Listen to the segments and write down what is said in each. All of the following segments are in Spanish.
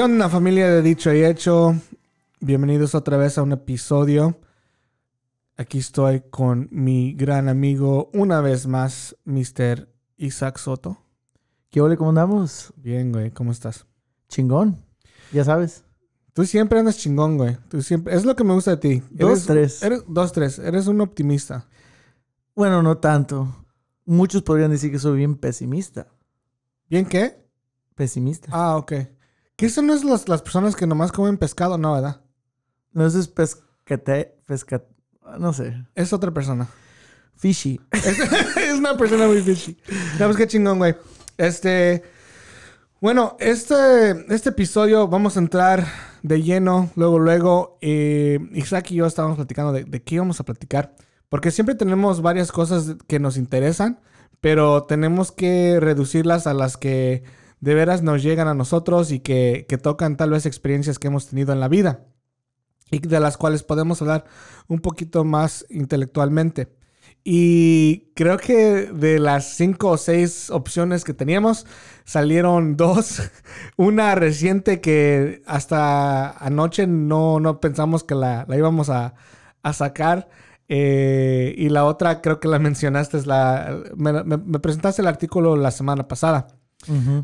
¿Qué onda familia de Dicho y Hecho? Bienvenidos otra vez a un episodio. Aquí estoy con mi gran amigo, una vez más, Mr. Isaac Soto. ¿Qué ole, cómo andamos? Bien, güey, ¿cómo estás? Chingón, ya sabes. Tú siempre andas chingón, güey. Tú siempre... Es lo que me gusta de ti. Dos, Eres- tres. Eres, dos, tres. Eres un optimista. Bueno, no tanto. Muchos podrían decir que soy bien pesimista. ¿Bien qué? Pesimista. Ah, ok. ¿Qué son las, las, las personas que nomás comen pescado? No, ¿verdad? No, eso es pescate... Pesca... No sé. Es otra persona. Fishy. es una persona muy fishy. No, pues qué chingón, güey. Este. Bueno, este, este episodio vamos a entrar de lleno. Luego, luego. eh, Isaac y yo estábamos platicando de, de qué íbamos a platicar. Porque siempre tenemos varias cosas que nos interesan. Pero tenemos que reducirlas a las que de veras nos llegan a nosotros y que, que tocan tal vez experiencias que hemos tenido en la vida. Y de las cuales podemos hablar un poquito más intelectualmente. Y creo que de las cinco o seis opciones que teníamos, salieron dos. Una reciente que hasta anoche no, no pensamos que la, la íbamos a, a sacar. Eh, y la otra creo que la mencionaste, la, me presentaste el artículo la semana pasada.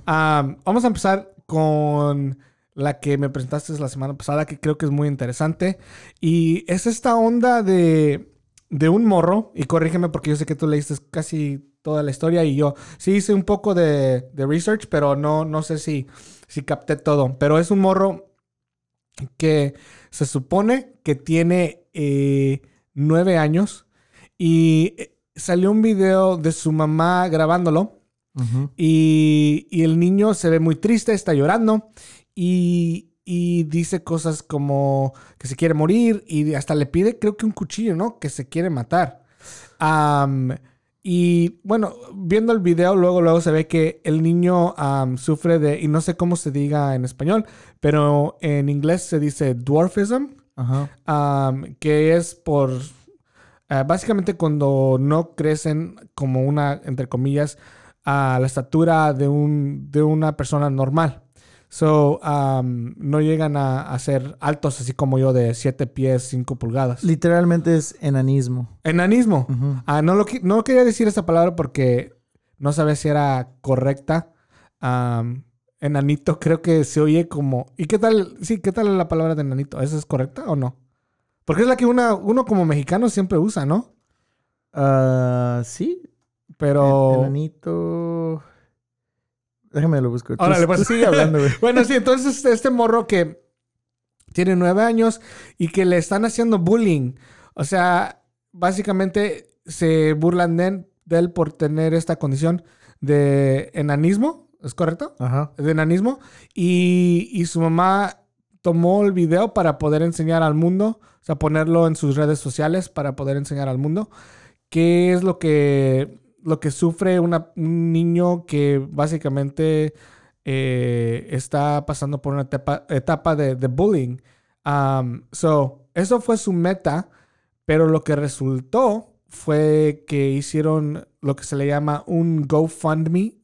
Ah, vamos a empezar con la que me presentaste la semana pasada, que creo que es muy interesante. Y es esta onda de, de un morro, y corrígeme porque yo sé que tú leíste casi toda la historia y yo sí hice un poco de, de research, pero no, no sé si, si capté todo. Pero es un morro que se supone que tiene eh, nueve años y eh, salió un video de su mamá grabándolo. Ujú. Y, y el niño se ve muy triste, está llorando y, y dice cosas como que se quiere morir y hasta le pide, creo que un cuchillo, ¿no? Que se quiere matar. Am, y bueno, viendo el video, luego, luego se ve que el niño sufre de, y no sé cómo se diga en español, pero en inglés se dice dwarfism Ajá. um, que es por eh, básicamente cuando no crecen como una, entre comillas, a la estatura de, un, de una persona normal. So, um, no llegan a, a ser altos así como yo de 7 pies, 5 pulgadas. Literalmente es enanismo. Enanismo. Ah, no, lo, no quería decir esa palabra porque no sabía si era correcta. Am, enanito creo que se oye como... ¿Y qué tal? Sí, ¿qué tal la palabra de enanito? ¿Esa es correcta o no? Porque es la que una, uno como mexicano siempre usa, ¿no? Ah, sí. Pero... Enanito. Déjame lo busco. Tú- Órale, pues. sigue hablando, güey. bueno, sí, entonces este morro que tiene nueve años y que le están haciendo bullying. O sea, básicamente se burlan de, él- de él por tener esta condición de enanismo. ¿Es correcto? Ajá. de enanismo y, y su mamá tomó el video para poder enseñar al mundo, o sea, ponerlo en sus redes sociales para poder enseñar al mundo qué es lo que, lo que sufre un niño que básicamente eh, está pasando por una etapa, etapa de, bullying. Um, so, eso fue su meta, pero lo que resultó fue que hicieron lo que se le llama un GoFundMe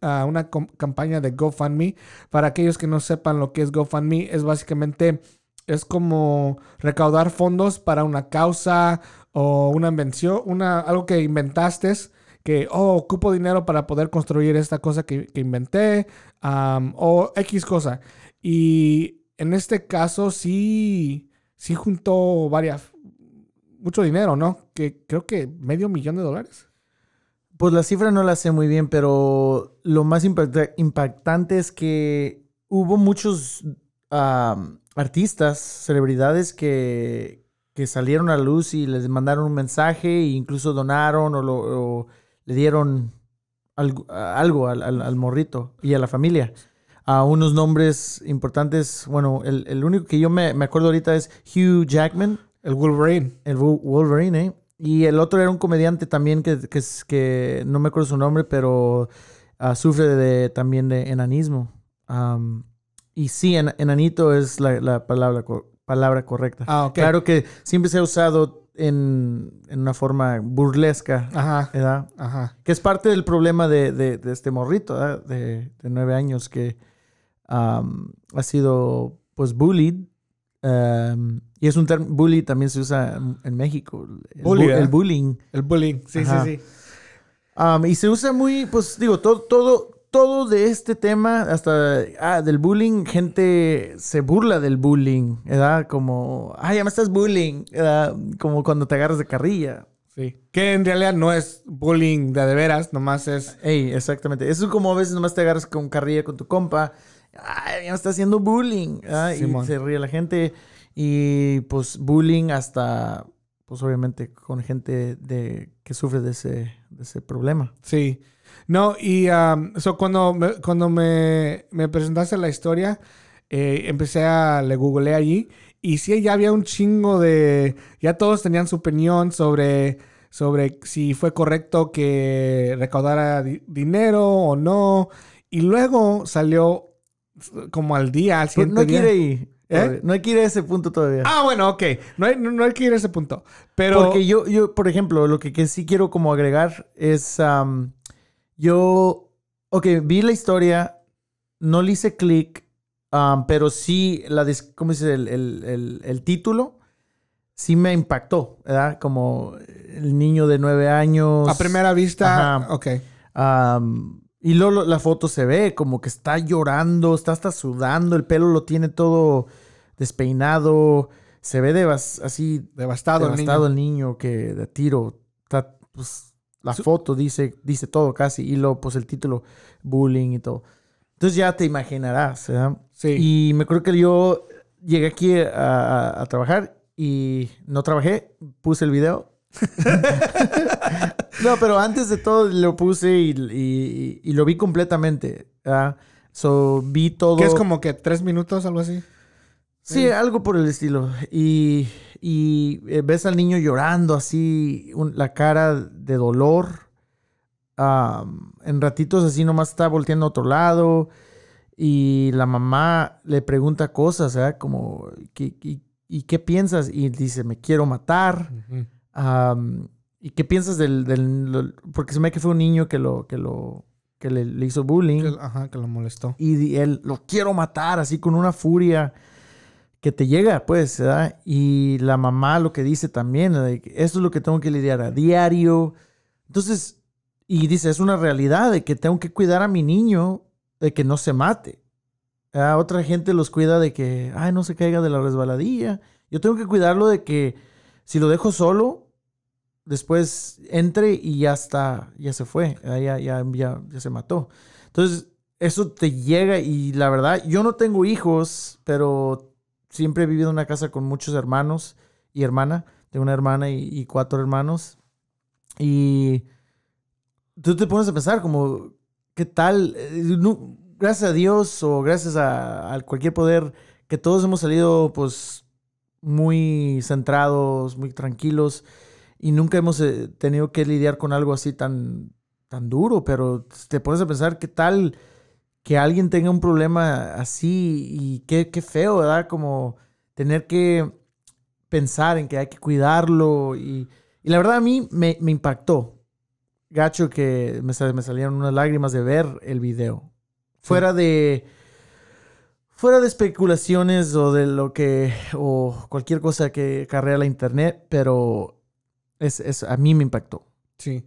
a una campaña de GoFundMe. Para aquellos que no sepan lo que es GoFundMe, es básicamente es como recaudar fondos para una causa o una invención, una, algo que inventaste, que, oh, ocupo dinero para poder construir esta cosa que, inventé, o X cosa. Y en este caso sí, sí juntó varias, mucho dinero, ¿no? Que creo que medio millón de dólares. Pues la cifra no la sé muy bien, pero lo más impacta- impactante es que hubo muchos artistas, celebridades que, que salieron a luz y les mandaron un mensaje e incluso donaron o, lo- le dieron algo, algo al, al- al morrito y a la familia. A unos nombres importantes, bueno, el, el único que yo me, me acuerdo ahorita es Hugh Jackman, El Wolverine. el Wol- Wolverine, ¿eh? Y el otro era un comediante también que, que, que no me acuerdo su nombre, pero ah, sufre de, también de enanismo. Am, y sí, en- enanito es la, la palabra, palabra correcta. Ah, ok. Claro que siempre se ha usado en, en una forma burlesca, Ajá. ¿verdad? Ajá. Que es parte del problema de, de- de este morrito, ¿verdad? De, de nueve años, que ha sido pues bullied. y es un término, bully también se usa en- México. El, Bully, bu- ¿eh? el bullying. El bullying. Sí, Ajá. sí, sí. Y se usa muy, pues digo, todo, todo, todo de este tema, hasta ah, del bullying, gente se burla del bullying, ¿verdad? Como, ay, ya me estás bullying, ¿verdad? Como cuando te agarras de carrilla. Sí. Que en realidad no es bullying de de veras, nomás es. Ey, exactamente. Eso es como a veces nomás te agarras con carrilla con tu compa. Ay, ya me está haciendo bullying. ¿verdad? Y se ríe la gente. Y pues bullying hasta, pues obviamente con gente de, que sufre de ese, de ese problema. Sí. No, y um, so cuando, me, cuando me, me presentaste la historia, eh, empecé a le googleé allí. Y sí, ya había un chingo de. Ya todos tenían su opinión sobre, sobre si fue correcto que recaudara di- dinero o no. Y luego salió como al día, al siguiente no día. ir ahí. ¿Eh? No hay que ir a ese punto todavía. Ah, bueno, ok. No hay, no, no hay que ir a ese punto. Pero. Porque yo, yo, por ejemplo, lo que, que sí quiero como agregar es, yo, ok, vi la historia, no le hice clic, am, pero sí, la, ¿cómo dice? El, el- el- el título sí me impactó, ¿verdad? Como el niño de nueve años. a primera vista. Ajá. Ok. Am, y luego la foto se ve como que está llorando, está hasta sudando, el pelo lo tiene todo despeinado, se ve devas- así Devastado, el devastado niño. el niño que de tiro está, pues, la Su- foto dice, dice todo casi, y luego pues el título, bullying y todo. Entonces ya te imaginarás, ¿verdad? Sí. Y me creo que yo llegué aquí a, a- a trabajar y no trabajé, puse el video. no, pero antes de todo lo puse y, y- y lo vi completamente. ¿verdad? So, vi todo. Que es como que tres minutos, algo así. Sí, algo por el estilo. Y, y, eh, ves al niño llorando así, un- la cara de dolor. Am, en ratitos así nomás está volteando a otro lado. Y la mamá le pregunta cosas, ¿verdad? Como, ¿qué, y, y qué piensas? Y dice, me quiero matar. ¿Y qué piensas del, del- Porque se me que fue un niño que lo, que lo, que le, le hizo bullying. Que- ajá, que lo molestó. Y él, lo quiero matar, así con una furia que te llega, pues, ¿verdad? Y la mamá lo que dice también, que esto es lo que tengo que lidiar a diario. Entonces, y dice, es una realidad de que tengo que cuidar a mi niño de que no se mate. ¿verdad? Otra gente los cuida de que, ay, no se caiga de la resbaladilla. Yo tengo que cuidarlo de que si lo dejo solo, después entre y ya está, ya se fue, ya, ya, ya, ya, ya se mató. Entonces, eso te llega y la verdad, yo no tengo hijos, pero siempre he vivido en una casa con muchos hermanos y hermana. Tengo una hermana y, cuatro hermanos. Y tú te pones a pensar como, ¿qué tal? Eh, no- gracias a Dios o gracias a, a cualquier poder que todos hemos salido pues muy centrados, muy tranquilos y nunca hemos eh, tenido que lidiar con algo así tan, tan duro, pero te pones a pensar qué tal que alguien tenga un problema así y qué, qué feo, ¿verdad? Como tener que pensar en que hay que cuidarlo y, y la verdad a mí me, me impactó. Gacho que me, me salieron unas lágrimas de ver el video. Fuera de... Fuera de especulaciones o de lo que... o cualquier cosa que carrea la internet, pero es, es, a mí me impactó. Sí.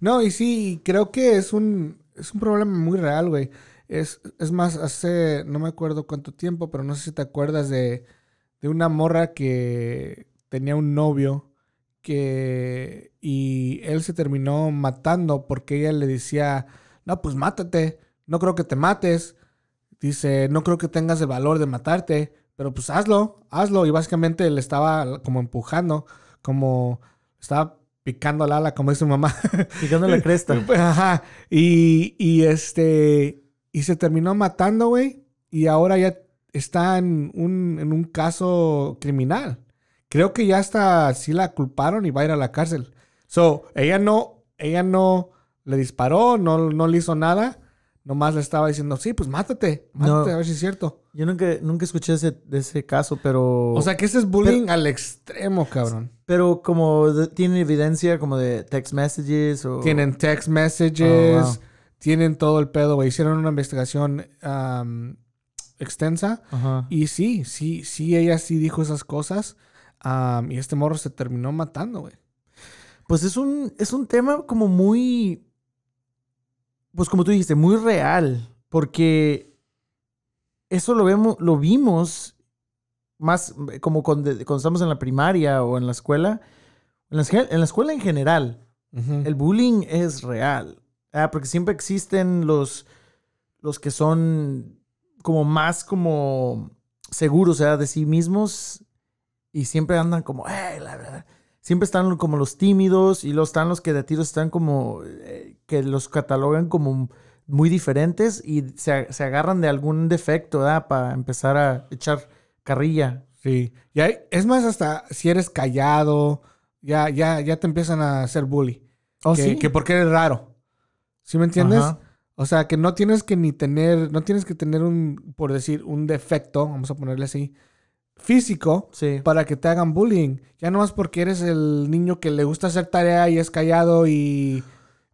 No, y sí, creo que es un, es un problema muy real, güey. Es, es más, hace, no me acuerdo cuánto tiempo, pero no sé si te acuerdas de, de una morra que tenía un novio que, y él se terminó matando porque ella le decía, no, pues mátate, no creo que te mates. Dice, no creo que tengas el valor de matarte, pero pues hazlo, hazlo. Y básicamente le estaba como empujando, como estaba picando al ala, como dice su mamá. Picando la cresta. Ajá. Y, y este. Y se terminó matando, güey. Y ahora ya está en un, en un caso criminal. Creo que ya hasta sí la culparon y va a ir a la cárcel. So, ella no, ella no le disparó, no, no le hizo nada. Nomás le estaba diciendo, sí, pues mátate, mátate, No. a ver si es cierto. Yo nunca, nunca escuché ese, de ese caso, pero... O sea que ese es bullying al extremo, cabrón. Pero como de- tiene evidencia como de text messages o... Tienen text messages, Oh, wow. Tienen todo el pedo, güey. Hicieron una investigación extensa. Ajá. Y sí, sí, sí, ella sí dijo esas cosas. y este morro se terminó matando, güey. Pues es un, es un tema como muy, pues como tú dijiste, muy real, porque eso lo vemos, lo vimos más eh, como cuando, cuando estamos en la primaria o en la escuela, en la, esque- en la escuela en general, el bullying es real, ah, porque siempre existen los, los que son como más como seguros, sea, de sí mismos y siempre andan como, "Eh, la verdad". Siempre están como los tímidos y luego están los que de tiros están como, eh, que los catalogan como muy diferentes y se, se agarran de algún defecto, ¿verdad? Para empezar a echar carrilla. Sí. Y hay- es más, hasta si eres callado, ya, ya, ya te empiezan a hacer bully. ¿Oh, que, sí? que porque eres raro. ¿Sí me entiendes? Ajá. O sea, que no tienes que ni tener, no tienes que tener un, por decir, un defecto, vamos a ponerle así, físico, Sí. para que te hagan bullying. Ya nomás porque eres el niño que le gusta hacer tarea y es callado y...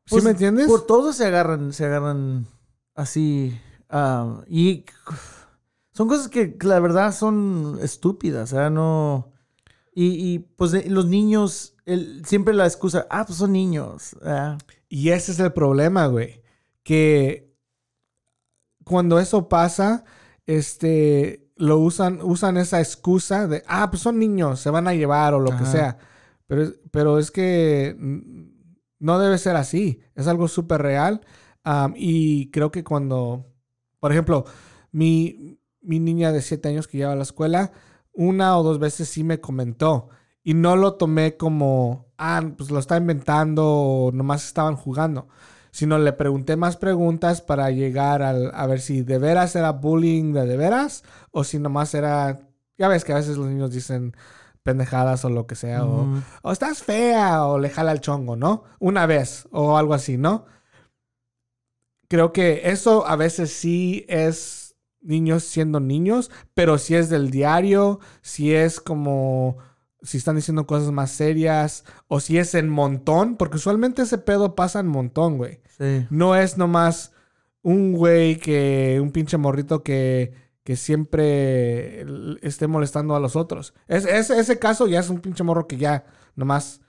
¿Sí Pues, me entiendes? Por todo se agarran, se agarran así. ah, y son cosas que la verdad son estúpidas, o sea, no. Y, y, pues los niños, el- siempre la excusa, ah, pues son niños. ah. Y ese es el problema, güey. Que cuando eso pasa, este, lo usan, usan esa excusa de, ah, pues son niños, se van a llevar o lo que sea. Pero, es- pero es que no debe ser así. Es algo súper real. Y creo que cuando, por ejemplo, mi, mi niña de 7 años que lleva a la escuela, una o dos veces sí me comentó. Y no lo tomé como, ah, pues lo está inventando o nomás estaban jugando. Sino le pregunté más preguntas para llegar al, a ver si de veras era bullying de de veras o si nomás era, ya ves que a veces los niños dicen pendejadas o lo que sea, o, o estás fea o le jala el chongo, ¿no? Una vez o algo así, ¿no? Creo que eso a veces sí es niños siendo niños, pero si es del diario, si es como si están diciendo cosas más serias o si es en montón, porque usualmente ese pedo pasa en montón, güey. Sí. No es nomás un güey que, un pinche morrito que, que siempre esté molestando a los otros. Es, es- ese caso ya es un pinche morro que ya nomás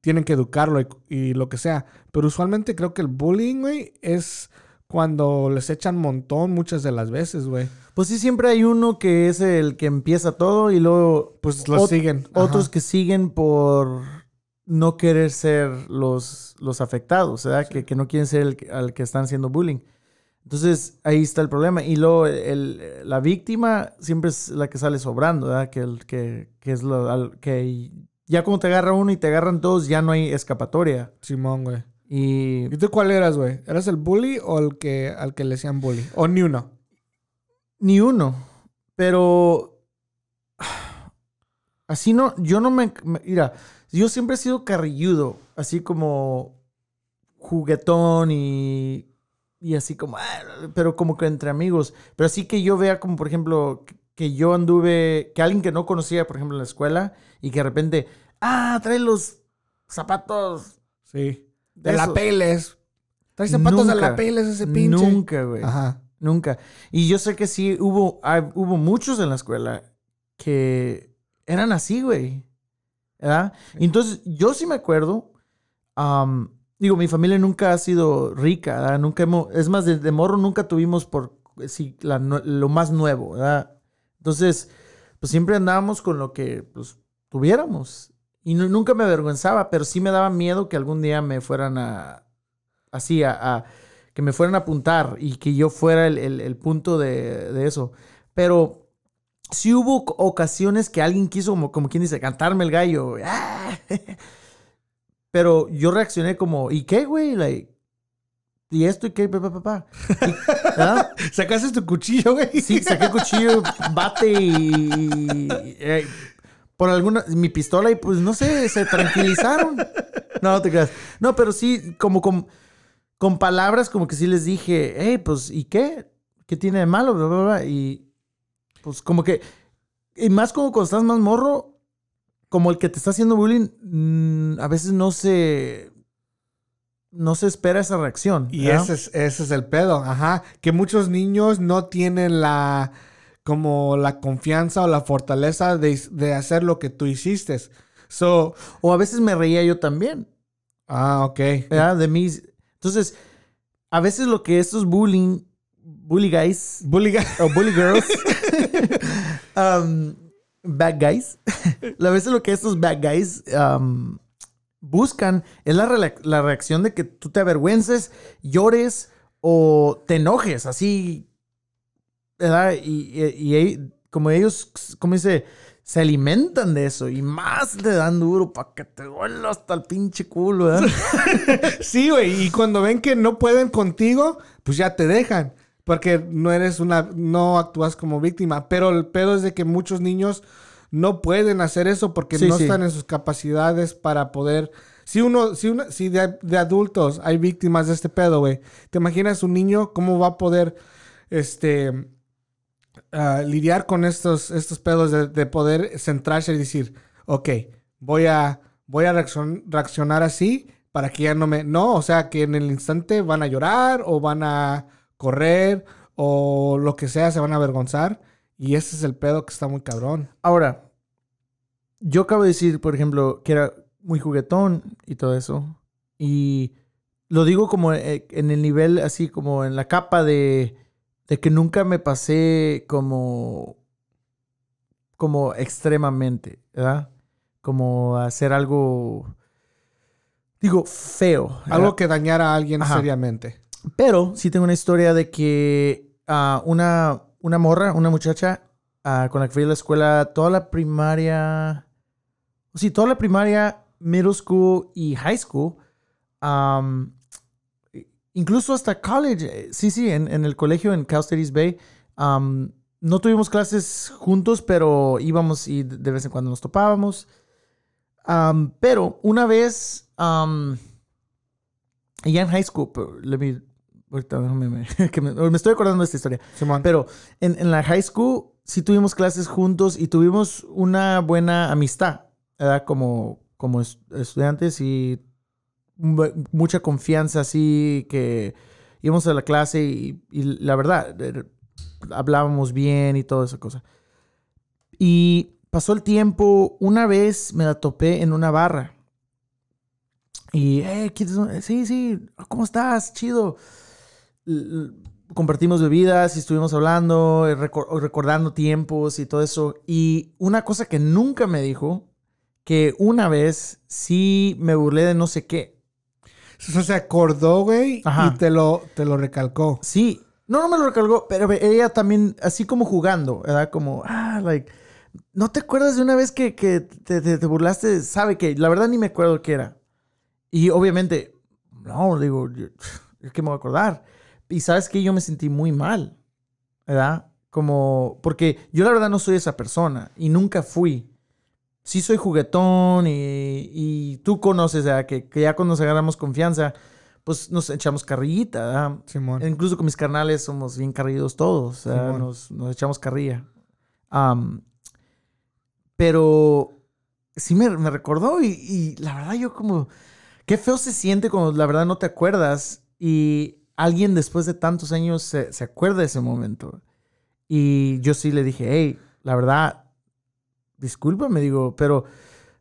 tienen que educarlo y, y lo que sea. Pero usualmente creo que el bullying, güey, es cuando les echan montón muchas de las veces, güey. Pues sí, siempre hay uno que es el que empieza todo y luego Pues lo Ot- siguen. otros que siguen por no querer ser los, los afectados, ¿verdad? Que, que no quieren ser el al que están haciendo bullying. Entonces, ahí está el problema. Y luego, el- la víctima siempre es la que sale sobrando, ¿verdad? Que, el, que, que es lo al- que ya como te agarra uno y te agarran todos, ya no hay escapatoria. Simón, güey. Y ¿Y tú cuál eras, güey? ¿Eras el bully o el que al que le decían bully? ¿O ni uno? Ni uno. Pero. Así no. Yo no me. Mira, yo siempre he sido carrilludo. Así como. Juguetón y. Y así como. ah, Pero como que entre amigos. Pero así que yo vea como, por ejemplo, que yo anduve. Que alguien que no conocía, por ejemplo, en la escuela. Y que de repente. Ah, trae los zapatos. Sí. De De la. Peles. Trae zapatos de la Peles ese pinche. Nunca, güey. Ajá. Nunca. Y yo sé que sí hubo, hubo muchos en la escuela que eran así, güey. ¿Verdad? Entonces, yo sí me acuerdo. am, digo, mi familia nunca ha sido rica, ¿verdad? Nunca hemos, es más, de, de morro nunca tuvimos por sí, la lo más nuevo, ¿verdad? Entonces, pues siempre andábamos con lo que pues, tuviéramos. Y nu- nunca me avergonzaba, pero sí me daba miedo que algún día me fueran a. Así, a. a- que me fueran a apuntar y que yo fuera el, el- el punto de, de eso. Pero sí hubo oc- ocasiones que alguien quiso, como, como quien dice, cantarme el gallo. ¡Ah! Pero yo reaccioné como, ¿y qué, güey? Like, ¿Y esto y qué? Pa, pa, pa, pa. Y- ¿ah? ¿Sacaste tu cuchillo, güey? Sí, saqué cuchillo, bate y. eh, por alguna. Mi pistola y pues no sé, se tranquilizaron. No, no te creas. No, pero sí, como con, con palabras, como que sí les dije, hey, pues, ¿y qué? ¿Qué tiene de malo? Bla, bla, bla. Y pues como que. Y más como cuando estás más morro, como el que te está haciendo bullying, mm, a veces no se. no se espera esa reacción. Y ese es, ese es el pedo, ajá. Que muchos niños no tienen la, como la confianza o la fortaleza de, de hacer lo que tú hiciste. So, O a veces me reía yo también. ah, ok. ¿verdad? De mis. Entonces, a veces lo que estos bullying, bully guys Bully guy. o bully girls, um, bad guys, a veces lo que estos bad guys um, buscan es la, la reacción de que tú te avergüences, llores o te enojes, así, ¿verdad? Y, y- y ahí, como ellos, como dice, se alimentan de eso y más le dan duro para que te duela hasta el pinche culo, ¿verdad? Sí, güey. Y cuando ven que no pueden contigo, pues ya te dejan. Porque no eres una, no actúas como víctima. Pero el pedo es de que muchos niños no pueden hacer eso porque Sí, no sí. están en sus capacidades para poder. Si uno, si una, si de, de adultos hay víctimas de este pedo, güey. ¿Te imaginas un niño cómo va a poder, este, lidiar con estos, estos pedos de, de poder centrarse y decir, ok, voy a, voy a reaccion- reaccionar así para que ya no me... No, o sea, que en el instante van a llorar o van a correr o lo que sea, se van a avergonzar. Y ese es el pedo que está muy cabrón. Ahora, yo acabo de decir, por ejemplo, que era muy juguetón y todo eso. Y lo digo como eh, en el nivel, así como en la capa de, de que nunca me pasé como, como extremamente, ¿verdad? Como hacer algo, digo, feo. ¿verdad? Algo que dañara a alguien Ajá. seriamente. Pero sí tengo una historia de que ah, una, una morra, una muchacha ah, con la que fui a la escuela toda la primaria, sí, toda la primaria, middle school y high school, incluso hasta college, eh, sí, sí, en, en el colegio en Cal State East Bay, am, no tuvimos clases juntos, pero íbamos y de vez en cuando nos topábamos. Am, pero una vez, am, ya en high school, pero let me- ahorita déjame- me, que me, me estoy acordando de esta historia. Simón. Pero en, en la high school sí tuvimos clases juntos y tuvimos una buena amistad, ¿verdad? Como, como es- estudiantes y mucha confianza, así que íbamos a la clase y, la verdad, eh, hablábamos bien y toda esa cosa. Y pasó el tiempo, una vez me la topé en una barra. Y, eh, ¿quieres un- sí, sí, ¿cómo estás? Chido. Compartimos bebidas y estuvimos hablando, eh, recor- recordando tiempos y todo eso. Y una cosa que nunca me dijo, que una vez sí me burlé de no sé qué. O sea, se acordó, güey, Ajá. y te lo, te lo recalcó. Sí, no, no me lo recargó, pero ella también, así como jugando, ¿verdad? Como, ah, like, ¿no te acuerdas de una vez que, que te, te- te burlaste? Sabe que, la verdad ni me acuerdo qué era. Y obviamente, no, digo, es que me voy a acordar. Y sabes que yo me sentí muy mal, ¿verdad? Como, porque yo la verdad no soy esa persona y nunca fui. Sí soy juguetón y, y tú conoces, ¿verdad? Que, que ya cuando nos agarramos confianza, pues nos echamos carrillita, ¿verdad? Simón. Incluso con mis carnales somos bien carrillos todos. nos, nos echamos carrilla. Am, pero sí me, me recordó y, y la verdad yo como... Qué feo se siente cuando la verdad no te acuerdas y alguien después de tantos años se, se acuerda de ese momento. Y yo sí le dije, hey, la verdad, discúlpame, digo, pero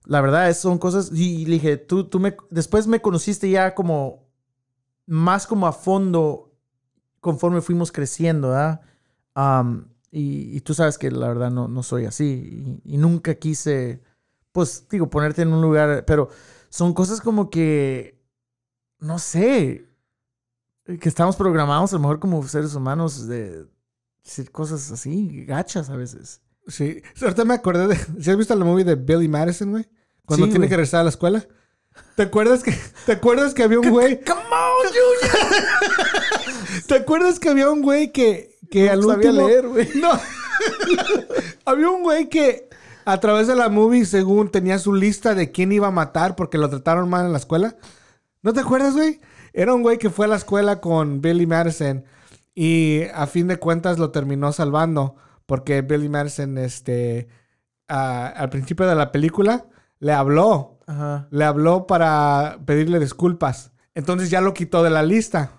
la verdad es- son cosas... Y dije, tú, tú me... Después me conociste ya como... Más como a fondo conforme fuimos creciendo, ¿verdad? Y, y tú sabes que la verdad no, no soy así. Y, y nunca quise, pues, digo, ponerte en un lugar, pero son cosas como que, no sé, que estamos programados a lo mejor como seres humanos de decir cosas así, gachas a veces. Sí. Ahorita me acordé de. ¿Sí has visto la movie de Billy Madison, güey? Cuando Sí, tiene güey. que regresar a la escuela. ¿Te acuerdas que, ¿te acuerdas que había un güey? ¡Come on, Junior! ¿Te acuerdas que había un güey que, que al No sabía último... leer, güey. No. había un güey que a través de la movie, según tenía su lista de quién iba a matar porque lo trataron mal en la escuela. ¿No te acuerdas, güey? Era un güey que fue a la escuela con Billy Madison y a fin de cuentas lo terminó salvando porque Billy Madison, este, a- al principio de la película, le habló Ajá. le habló para pedirle disculpas. Entonces ya lo quitó de la lista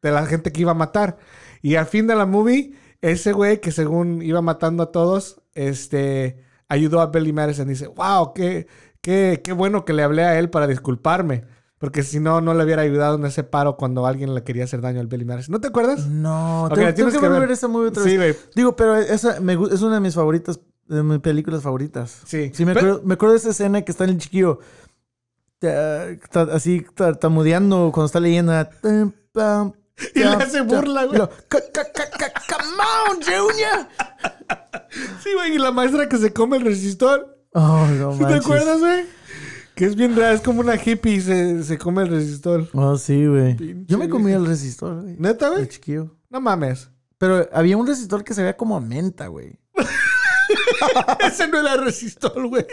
de la gente que iba a matar. Y al fin de la movie, ese güey que según iba matando a todos, este, ayudó a Billy Madison. Dice, wow, qué, qué, qué bueno que le hablé a él para disculparme. Porque si no, no le hubiera ayudado en ese paro cuando alguien le quería hacer daño al Billy Madison. ¿No te acuerdas? No, Ok, tengo, tengo que que ver ver. esa movie otra Sí, vez. güey. Digo, pero esa me es una de mis favoritas, de mis películas favoritas. Sí. Sí, me Pero- acuerdo, me acuerdo de esa escena que está el chiquillo así tartamudeando cuando está leyendo. Y le hace burla, güey. Y lo, "Ca- ca- ca- ca- Come on, Junior. Sí, güey. Y la maestra que se come el resistor. Oh, no ¿Sí ¿Te manches. acuerdas, güey? Que es bien raro. Es como una hippie y se, se come el resistor. Oh, sí, güey. Yo me comí el resistor, güey. ¿Neta, De güey? chiquillo. No mames. Pero había un resistor que se veía como a menta, güey. Ese no era resistor, güey.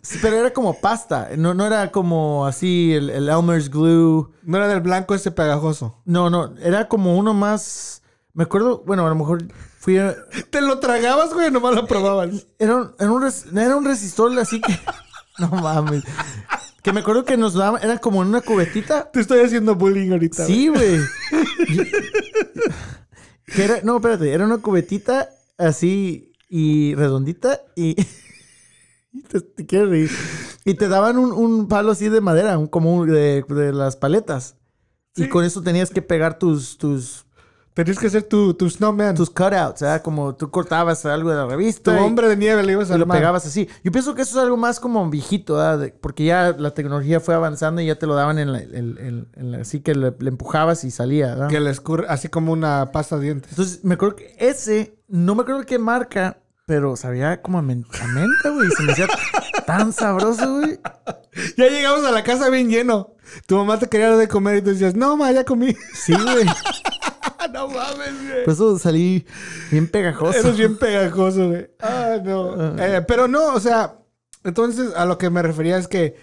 Sí, Pero era como pasta. No, no era como así el, el Elmer's Glue. No era del blanco ese pegajoso. No, no. Era como uno más... Me acuerdo... Bueno, a lo mejor fui a... ¿Te lo tragabas, güey? Nomás lo probabas. Era un, era un, res- era un resistor así que... No mames. Que me acuerdo que nos daban... Era como en una cubetita. Te estoy haciendo bullying ahorita. Sí, güey. que era... No, espérate. Era una cubetita así y redondita y... y te, te quieres reír. Y te daban un, un palo así de madera, un, como un- de, de las paletas. Y con eso tenías que pegar tus, tus, Tenías que ser tu, tu snowman. tus cutouts, ¿verdad? Como tú cortabas algo de la revista. tu y- hombre de nieve le ibas a y lo pegabas así. Yo pienso que eso es algo más como viejito. De- porque ya la tecnología fue avanzando y ya te lo daban en la, en- en- en la- así que le, le empujabas y salía, ¿verdad? Que le escurre así como una pasta de dientes. Entonces, me acuerdo que ese, no me acuerdo qué marca, pero sabía como a menta, güey. Se me hacía tan sabroso, güey. Ya llegamos a la casa bien lleno. Tu mamá te quería dar de comer y tú decías, no, ma, ya comí. Sí, güey. no mames, güey. Por eso salí bien pegajoso. Eres bien pegajoso, güey. Ah, no. Eh, pero no, o sea, entonces a lo que me refería es que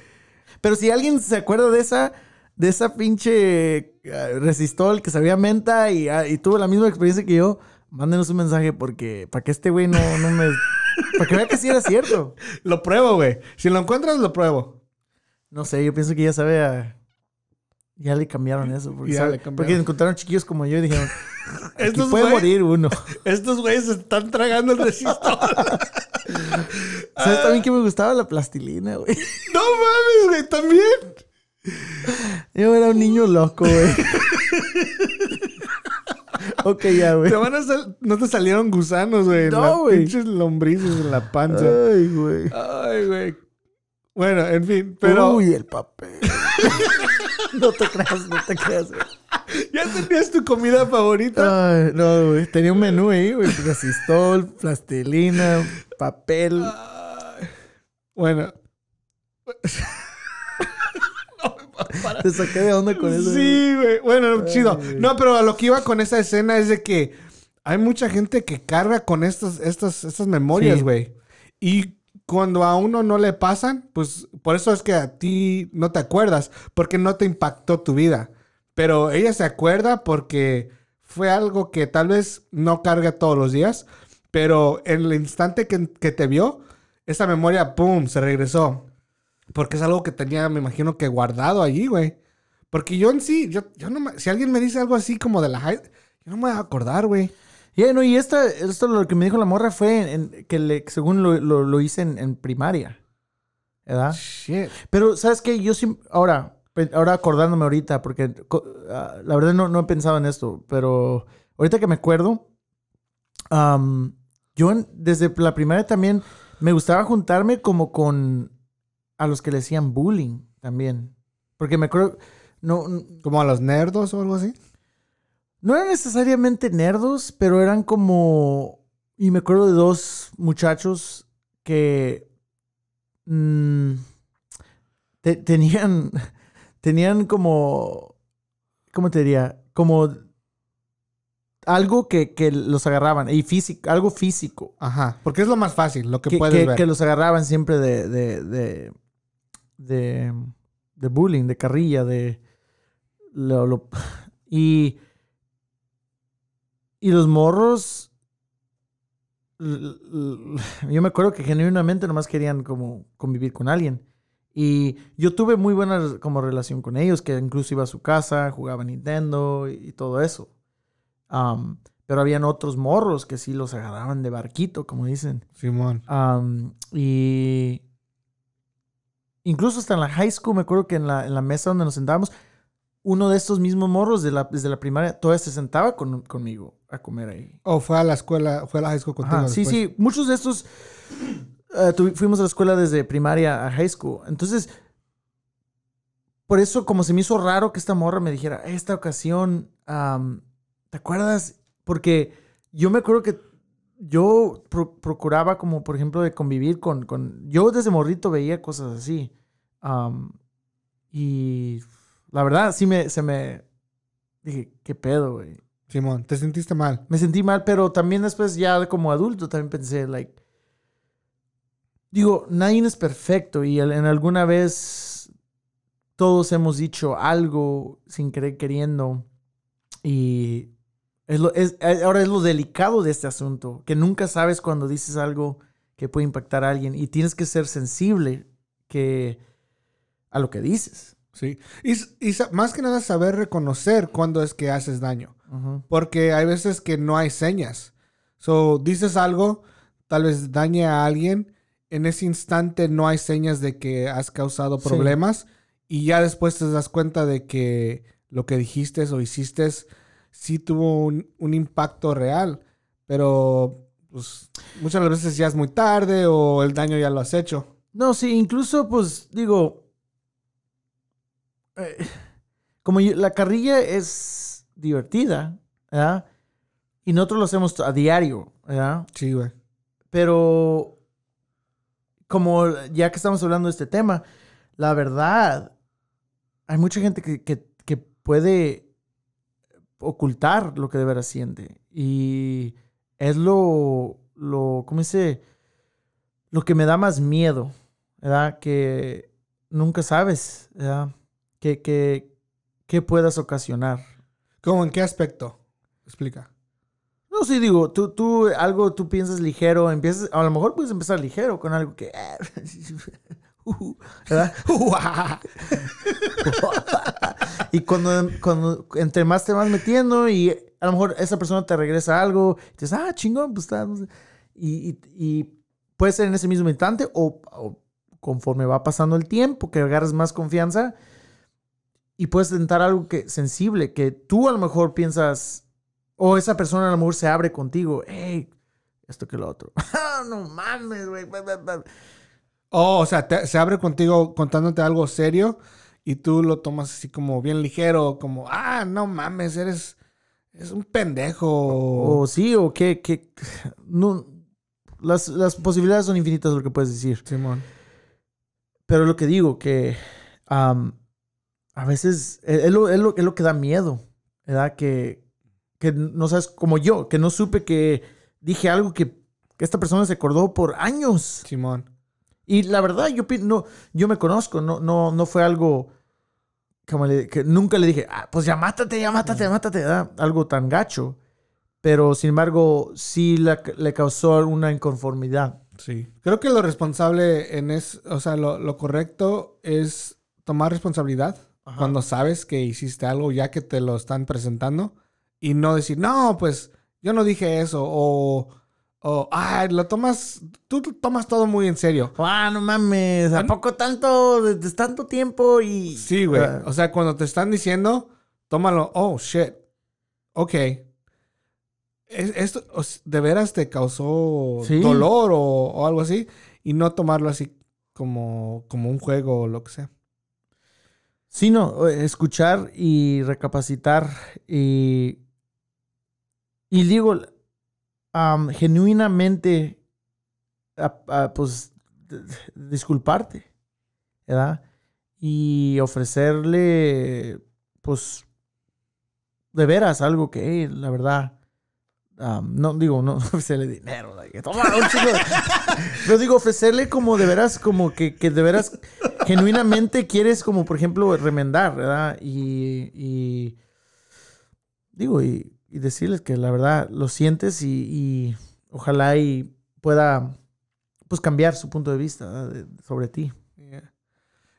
Pero si alguien se acuerda de esa, de esa pinche eh, resistol que sabía menta y, ah, y tuvo la misma experiencia que yo, mándenos un mensaje porque para que este güey no, no me. Para que vea que sí era cierto. lo pruebo, güey. Si lo encuentras, lo pruebo. No sé, yo pienso que ya sabe a. Ya le cambiaron eso. Porque, Ya le cambiaron. porque encontraron chiquillos como yo y dijeron: Estos puede morir uno. Estos güeyes están tragando el resistor. ¿Sabes también que me gustaba la plastilina, güey? no mames, güey, también. Yo era un niño loco, güey. ok, ya, güey. Te van a sal- no te salieron gusanos, güey. No, güey. Pinches lombrices en la panza. Ay, güey. Ay, güey. Bueno, en fin, pero Uy, el papel. No te creas, no te creas, güey. ya tenías tu comida favorita. Ay, no, güey. Tenía un menú ahí, güey. Resistol, plastilina, papel. Ay. Bueno. Te saqué de onda con eso. Sí, güey. Bueno, chido. güey. No, pero a lo que iba con esa escena es de que hay mucha gente que carga con estas, estas, estas memorias, Sí. güey. Y cuando a uno no le pasan, pues por eso es que a ti no te acuerdas, porque no te impactó tu vida. Pero ella se acuerda porque fue algo que tal vez no carga todos los días, pero en el instante que, que te vio, esa memoria, ¡pum!, se regresó. Porque es algo que tenía, me imagino que guardado allí, güey. Porque yo en sí, yo, yo no si alguien me dice algo así como de la high, yo no me voy a acordar, güey. Ya, no, y esta, esto lo que me dijo la morra fue en- que le, según lo, lo- lo hice en, en primaria. ¿Verdad? Shit. Pero, ¿sabes qué? Yo siempre. Ahora, ahora acordándome ahorita, porque ah, la verdad no, no he pensado en esto, pero ahorita que me acuerdo, am, yo en- desde la primaria también me gustaba juntarme como con a los que le decían bullying también. Porque me acuerdo. No, Como a los nerdos o algo así. No eran necesariamente nerdos, pero eran como... Y me acuerdo de dos muchachos que... mm, te- tenían... Tenían como... ¿Cómo te diría? Como... Algo que, que los agarraban. Y físico, algo físico. Ajá. Porque es lo más fácil, lo que, Que, puedes que- ver. que los agarraban siempre de... de, de, de, de bullying, de carrilla, de... lo- lo- y... Y los morros. Yo me acuerdo que genuinamente nomás querían como convivir con alguien. Y yo tuve muy buena como relación con ellos, que incluso iba a su casa, jugaba Nintendo y, y todo eso. Pero habían otros morros que sí los agarraban de barquito, como dicen. Simón. Y incluso hasta en la high school, me acuerdo que en la, en la mesa donde nos sentábamos, uno de estos mismos morros de la, desde la primaria todavía se sentaba con- conmigo a comer ahí. O fue a la escuela, fue a la high school contigo. Ajá, sí, sí, muchos de estos eh, fuimos a la escuela desde primaria a high school. Entonces, por eso como se me hizo raro que esta morra me dijera, esta ocasión, ¿te acuerdas? Porque yo me acuerdo que yo pro- procuraba como, por ejemplo, de convivir con, con... Yo desde morrito veía cosas así. y la verdad, sí me, se me... Dije, ¿qué pedo, güey? Simón, te sentiste mal. Me sentí mal, pero también después ya como adulto también pensé, like, digo, nadie es perfecto y en alguna vez todos hemos dicho algo sin querer queriendo y es lo, es, eh, ahora es lo delicado de este asunto, que nunca sabes cuando dices algo que puede impactar a alguien y tienes que ser sensible que a lo que dices. Sí. Y, más que nada saber reconocer cuándo es que haces daño. Porque hay veces que no hay señas. So, dices algo, tal vez dañe a alguien. En ese instante no hay señas de que has causado Sí. problemas. Y ya después te das cuenta de que lo que dijiste o hiciste sí tuvo un, un impacto real. Pero pues, muchas de las veces ya es muy tarde o el daño ya lo has hecho. No, sí, incluso, pues, digo, eh, como yo- la carrilla es divertida, ¿verdad? Y nosotros lo hacemos a diario, ¿verdad? Sí, güey. Pero, como ya que estamos hablando de este tema, la verdad, hay mucha gente que, que- que puede ocultar lo que de veras siente. Y es lo, lo, ¿cómo dice? Lo que me da más miedo, ¿verdad? Que nunca sabes, ¿verdad? Que, que, que puedas ocasionar. ¿Cómo? ¿En qué aspecto? Explica. No, sí, digo, tú, tú, algo, tú piensas ligero, empiezas, a lo mejor puedes empezar ligero con algo que, uh, ¿verdad? y cuando, cuando entre más te vas metiendo y a lo mejor esa persona te regresa algo, y dices, ah, chingón, pues está, no sé. y, y, y puede ser en ese mismo instante o, o conforme va pasando el tiempo, que agarres más confianza y puedes tentar algo que sensible, que tú a lo mejor piensas, o esa persona a lo mejor se abre contigo, hey, esto que lo otro. Ah, no mames, güey. Oh, o sea, te- se abre contigo contándote algo serio y tú lo tomas así como bien ligero, como, ah, no mames, eres, eres un pendejo. O sí, o que, que no, las, las posibilidades son infinitas lo que puedes decir. Simón. Pero lo que digo, que am, a veces es, es lo, es lo- es lo que da miedo, ¿verdad? Que, que no sabes, como yo, que no supe que dije algo que, que esta persona se acordó por años. Simón. Y la verdad, yo, no, yo me conozco, no, no, no fue algo como le- que nunca le dije, ah, pues ya mátate, ya mátate, ya mátate, ¿verdad? algo tan gacho. Pero sin embargo, sí la- le causó una inconformidad. Sí. Creo que lo responsable en es, o sea, lo, lo correcto es tomar responsabilidad Ajá. cuando sabes que hiciste algo ya que te lo están presentando y no decir, no, pues yo no dije eso o, o ay, lo tomas, tú tomas todo muy en serio. Ah, no mames, ¿a poco tanto, desde tanto tiempo y... Sí, güey. Ah, O sea, cuando te están diciendo, tómalo, oh, shit. Ok. Es- Esto de veras te causó Sí. dolor o, o algo así y no tomarlo así como, como un juego o lo que sea. Sí, no, eh, escuchar y recapacitar y... Y digo, am, genuinamente, pues, disculparte, ¿verdad? Y ofrecerle, pues, de veras algo que, la verdad, no digo, no ofrecerle dinero, like, toma un de- pero digo, ofrecerle como de veras, como que, que de veras genuinamente quieres como, por ejemplo, remendar, ¿verdad? Y, digo, y, decirles que la verdad lo sientes y, ojalá y pueda, pues, cambiar su punto de vista sobre ti.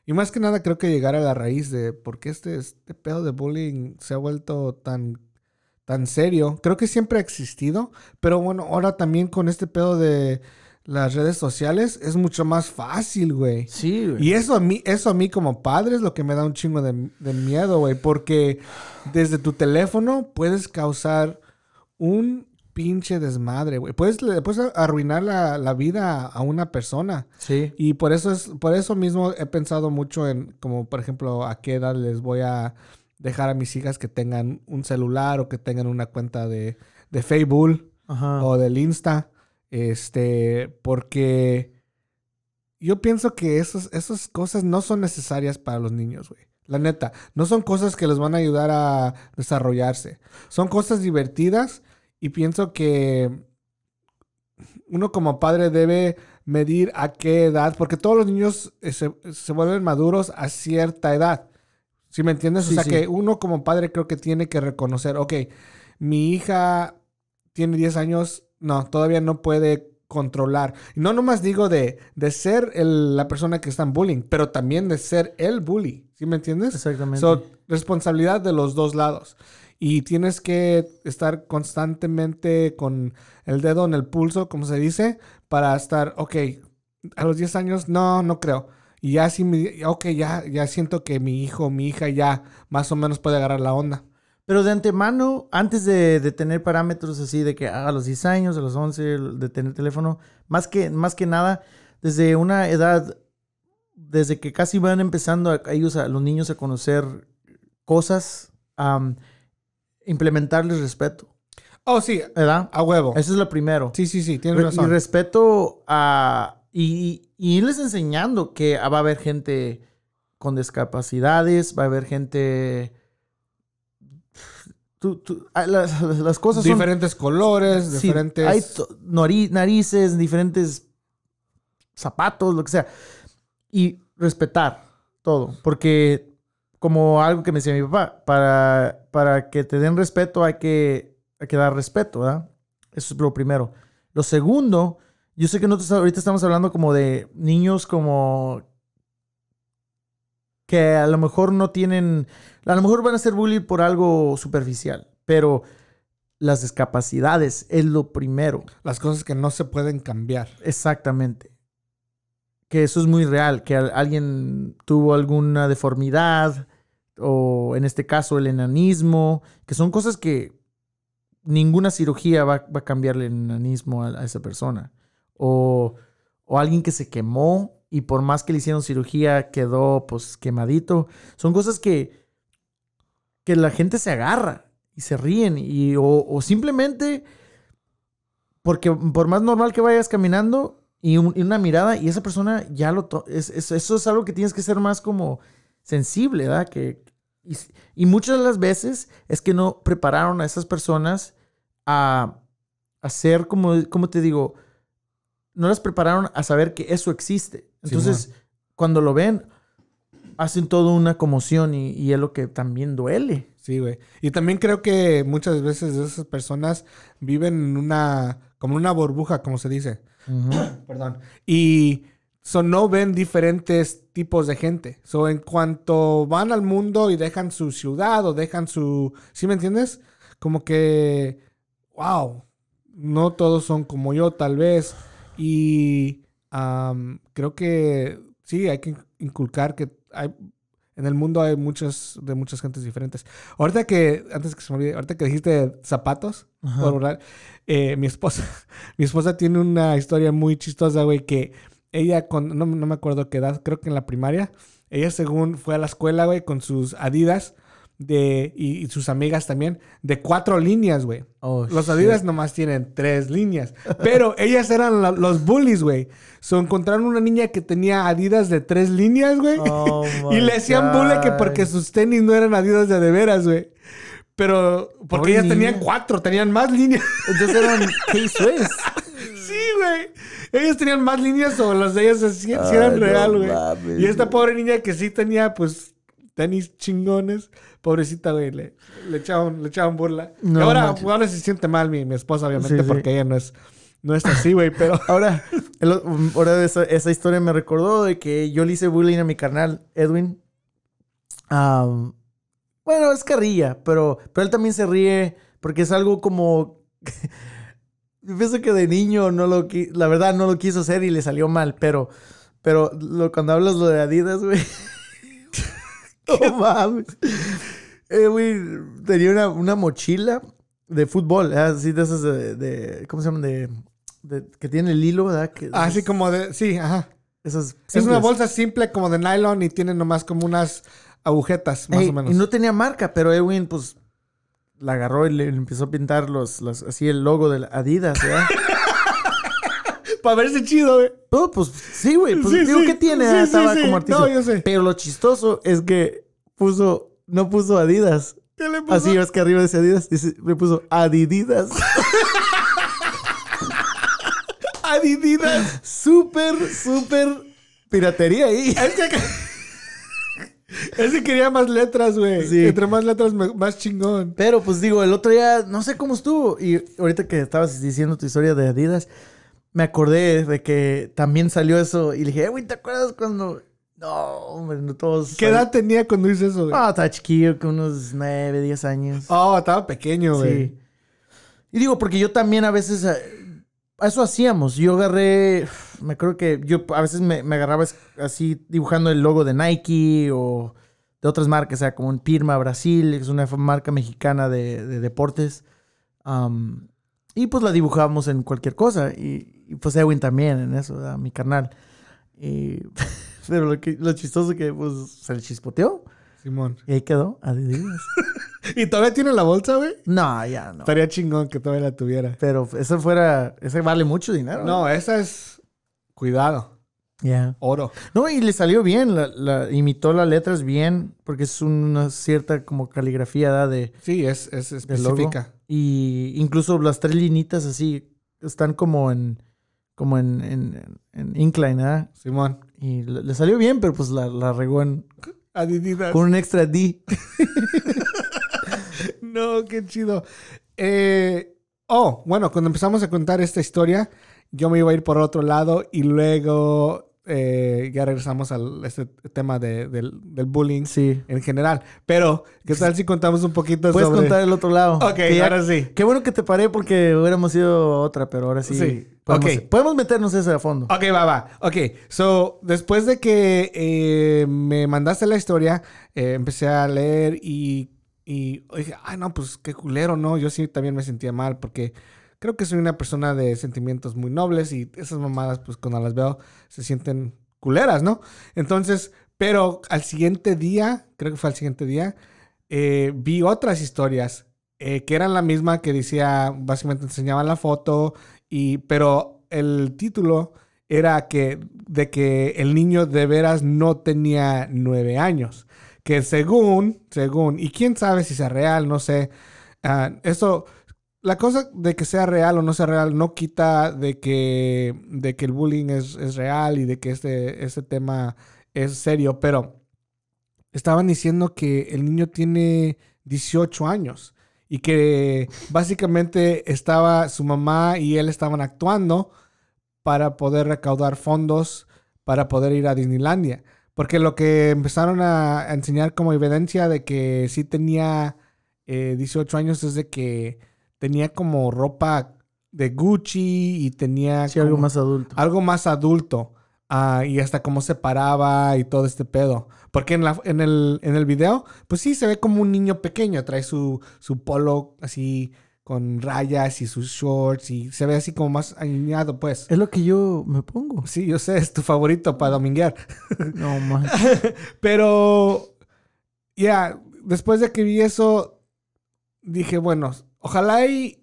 Y más que nada creo que llegar a la raíz de por qué este, este pedo de bullying se ha vuelto tan, tan serio. Creo que siempre ha existido, pero bueno, ahora también con este pedo de las redes sociales es mucho más fácil, güey. Sí, güey. Y eso a mí, eso a mí como padre es lo que me da un chingo de, de miedo, güey. Porque desde tu teléfono puedes causar un pinche desmadre, güey. Puedes, puedes arruinar la, la vida a una persona. Sí. Y por eso es, por eso mismo he pensado mucho en, como por ejemplo, a qué edad les voy a dejar a mis hijas que tengan un celular o que tengan una cuenta de, de Facebook Ajá. o del Insta. Este, porque yo pienso que esos, esas cosas no son necesarias para los niños, güey. La neta, no son cosas que les van a ayudar a desarrollarse. Son cosas divertidas y pienso que uno como padre debe medir a qué edad, porque todos los niños eh, se, se vuelven maduros a cierta edad. ¿Sí me entiendes? Sí, o sea sí. que uno como padre creo que tiene que reconocer, ok, mi hija tiene 10 años, no, todavía no puede controlar. Y no nomás digo de, de ser el- la persona que está en bullying, pero también de ser el bully. ¿Sí me entiendes? Exactamente. So, responsabilidad de los dos lados. Y tienes que estar constantemente con el dedo en el pulso, como se dice, para estar, ok, a los 10 años, no, no creo. Y ya sí, ok, ya, ya siento que mi hijo, mi hija ya más o menos puede agarrar la onda. Pero de antemano, antes de, de tener parámetros así de que ah, a los 10 años, a los 11, de tener teléfono, más que, más que nada, desde una edad, desde que casi van empezando a, a ellos, a los niños a conocer cosas, implementarles respeto, Oh, sí, ¿verdad? a huevo. Eso es lo primero. Sí, sí, sí, tienes razón. Y respeto a... Y, y irles enseñando que va a haber gente con discapacidades, va a haber gente... tú- tú- ah, las, las cosas son... diferentes colores, Sí, diferentes... hay narices, diferentes zapatos, lo que sea. Y respetar todo. Porque, como algo que me decía mi papá, para, para que te den respeto hay que, hay que dar respeto, ¿verdad? Eso es lo primero. Lo segundo, yo sé que nosotros ahorita estamos hablando como de niños como que a lo mejor no tienen, a lo mejor van a ser bullied por algo superficial, pero las discapacidades es lo primero, Las cosas que no se pueden cambiar. exactamente. Que eso es muy real, que al- alguien tuvo alguna deformidad o en este caso el enanismo, que son cosas que ninguna cirugía va, va a cambiarle el enanismo a, a esa persona. O, o alguien que se quemó y por más que le hicieron cirugía quedó pues quemadito. Son cosas que, que la gente se agarra y se ríen y, o, simplemente porque por más normal que vayas caminando y, un- y una mirada y esa persona ya lo... es- es- eso es algo que tienes que ser más como sensible, ¿verdad? Que, y, y muchas de las veces es que no prepararon a esas personas a hacer, como, como te digo, no las prepararon a saber que eso existe. Entonces, cuando lo ven, hacen toda una conmoción y, y es lo que también duele. Sí, güey. Y también creo que muchas veces esas personas viven en una, como una burbuja, como se dice. Perdón. Y so, no ven diferentes tipos de gente. So, en cuanto van al mundo y dejan su ciudad o dejan su... ¿Sí me entiendes? Como que, wow, no todos son como yo tal vez. Y am, creo que sí, hay que inculcar que hay, en el mundo hay muchas, de muchas gentes diferentes. Ahorita que, antes que se me olvide, ahorita que dijiste zapatos, por borrar, eh, mi esposa, mi esposa tiene una historia muy chistosa, güey, que ella con, no, no me acuerdo qué edad, creo que en la primaria, ella según fue a la escuela, güey, con sus Adidas de, y, y sus amigas también, de cuatro líneas, güey. Oh, Los shit. Adidas nomás tienen tres líneas. Pero ellas eran la- los bullies, güey. So, encontraron una niña que tenía Adidas de tres líneas, güey. Oh, y le decían bullying que porque sus tenis no eran Adidas de de veras, güey. Pero porque Pobre ellas tenían cuatro, tenían más líneas. Entonces eran K-Swiss. sí, güey. Ellas tenían más líneas o las de ellas sí, sí eran Ay, real, güey. y esta pobre niña que sí tenía, pues, tenis chingones. Pobrecita, güey. Le, le, echaban, le echaban burla. No y ahora, ahora se siente mal mi, mi esposa, obviamente, Sí, sí. porque ella no es, no es así, güey, pero... Ahora, el- ahora esa, esa historia me recordó de que yo le hice bullying a mi carnal, Edwin. Am, bueno, es carrilla, pero, pero él también se ríe porque es algo como... yo pienso que de niño no lo la verdad no lo quiso hacer y le salió mal, pero, pero lo- cuando hablas lo de Adidas, güey... no mames. Edwin tenía una, una mochila de fútbol, ¿eh? así de esas de, de- ¿cómo se llaman? De, de- que tiene el hilo, ¿verdad? Que, Así como de... Sí, ajá. esas Es una bolsa simple como de nylon y tiene nomás como unas agujetas, más Ey, o menos. Y no tenía marca, pero Edwin, pues, la agarró y le, le empezó a pintar los, los- así el logo de la Adidas, ¿verdad? Para verse chido, güey. No, pues sí, güey. Pues Sí, digo, sí. ¿qué tiene? Sí, Ah, Estaba como artista. No, yo sé. Pero lo chistoso es que puso, no puso Adidas. ¿Qué le puso? Así es que arriba dice Adidas, dice, le puso Adididas. Adidas. súper, súper piratería ahí. Es que... Es que quería más letras, güey. Sí. Entre más letras, más chingón. Pero pues digo, el otro día, no sé cómo estuvo. Y ahorita que estabas diciendo tu historia de Adidas, me acordé de que también salió eso. Y le dije, "Eh, güey, ¿te acuerdas cuando.? No, hombre, no todos. ¿Qué edad tenía cuando hice eso, güey? Ah, estaba chiquillo, con unos 9, 10 años. Oh, estaba pequeño, güey. sí. Y digo, porque yo también a veces. eh, Eso hacíamos. Yo agarré. Me acuerdo que yo a veces me, me agarraba así dibujando el logo de Nike o de otras marcas, o sea, como en Pirma Brasil, que es una marca mexicana de, de deportes. Am, y pues la dibujábamos en cualquier cosa. Y, y, pues Edwin también en eso, ¿verdad? mi carnal. Y- pero lo, que, lo chistoso que pues se le chispoteó. Simón. Y ahí quedó. Adiós. ¿Y todavía tiene la bolsa, güey? no, ya no. Estaría chingón que todavía la tuviera. Pero eso fuera. Ese vale mucho dinero. No, esa es... Cuidado. Ya. Oro. No, y le salió bien. La, la- imitó las letras bien. Porque es una cierta como caligrafía de, Sí, es, es específica. Y incluso las tres linitas así están como en. Como en, en, en incline, ¿verdad? Simón. Y le, le salió bien, pero pues la, la regó en, Adidas. con un extra D. No, qué chido. Eh, oh, bueno, cuando empezamos a contar esta historia, yo me iba a ir por otro lado y luego eh, ya regresamos al este tema de- del, del bullying Sí. en general. Pero, ¿qué tal si contamos un poquito Puedes sobre... contar el otro lado. Ok, Que ya- ahora sí. Qué bueno que te paré porque hubiéramos ido otra, pero ahora sí. Sí, Podemos, podemos meternos eso a fondo. Ok, va, va. Ok, so, después de que eh, me mandaste la historia, eh, empecé a leer y, y dije, ay, no, pues qué culero, ¿no? Yo sí también me sentía mal porque creo que soy una persona de sentimientos muy nobles y esas mamadas, pues cuando las veo, se sienten culeras, ¿no? Entonces, pero al siguiente día, creo que fue al siguiente día, eh, vi otras historias eh, que eran la misma que decía, básicamente enseñaban la foto, y, pero el título era que, de que el niño de veras no tenía nueve años. Que según, según, y quién sabe si sea real, no sé, ah, eso, la cosa de que sea real o no sea real no quita de que, de que el bullying es, es real y de que este, este tema es serio, pero estaban diciendo que el niño tiene 18 años y que básicamente estaba su mamá y él estaban actuando para poder recaudar fondos para poder ir a Disneylandia. Porque lo que empezaron a enseñar como evidencia de que sí tenía eh, 18 años es de que tenía como ropa de Gucci y tenía Sí, algo más adulto. algo más adulto. ah, y hasta cómo se paraba y todo este pedo. Porque en, la, en, el, en el video, pues sí, se ve como un niño pequeño. Trae su, su polo así con rayas y sus shorts y se ve así como más aniñado, pues. Es lo que yo me pongo. Sí, yo sé, es tu favorito para dominguear. No, man. Pero, ya, después de que vi eso, dije, bueno, ojalá y...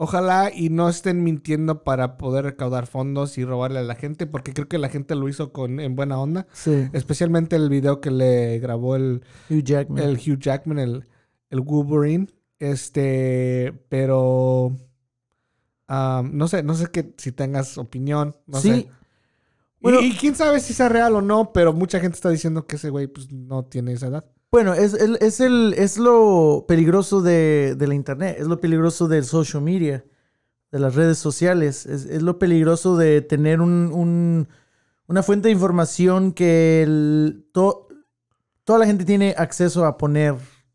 Ojalá y no estén mintiendo para poder recaudar fondos y robarle a la gente, porque creo que la gente lo hizo con, en buena onda. Sí. Especialmente el video que le grabó el, Hugh Jackman. el Hugh Jackman, el, el Wolverine. Este, pero... um, no sé, no sé que, si tengas opinión. No sí. sé. Y- Bueno- y, quién sabe si sea real o no, pero mucha gente está diciendo que ese güey pues, no tiene esa edad. Bueno, es, el- es, el, es lo peligroso de, de la internet. Es lo peligroso del social media. de las redes sociales. Es, es lo peligroso de tener un, un- una fuente de información que toda la gente tiene acceso a poner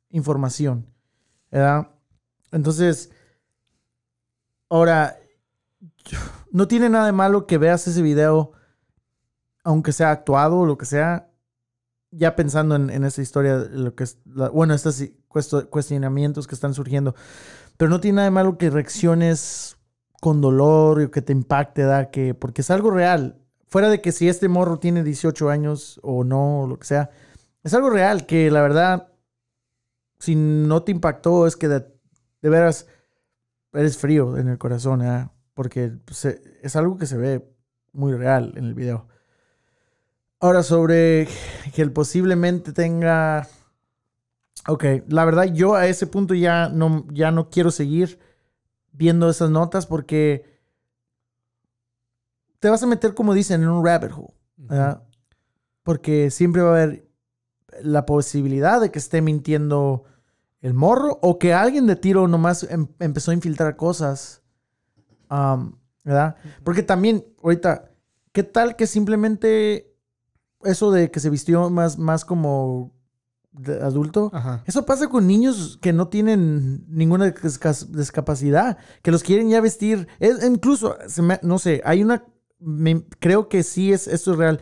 información. ¿verdad? Entonces, ahora, no tiene nada de malo que veas ese video, aunque sea actuado o lo que sea, ya pensando en, en esta historia, lo que es, la- bueno, estos cuestionamientos que están surgiendo. Pero no tiene nada de malo que reacciones con dolor o que te impacte, ¿verdad? Que, porque es algo real. Fuera de que si este morro tiene 18 años o no, o lo que sea, es algo real que la verdad, si no te impactó, es que de, veras eres frío en el corazón, ¿verdad? Porque pues, eh, es algo que se ve muy real en el video. Ahora, sobre que él posiblemente tenga. Ok, la verdad, yo a ese punto ya no, ya no quiero seguir viendo esas notas porque te vas a meter, como dicen, en un rabbit hole. ¿verdad? Porque siempre va a haber la posibilidad de que esté mintiendo el morro o que alguien de tiro nomás em- empezó a infiltrar cosas. ¿Verdad? Porque también, ahorita, ¿qué tal que simplemente eso de que se vistió más, más como de adulto? Ajá. Eso pasa con niños que no tienen ninguna disca- discapacidad, que los quieren ya vestir. Es, incluso, se me- no sé, hay una, me- creo que sí es, esto es real.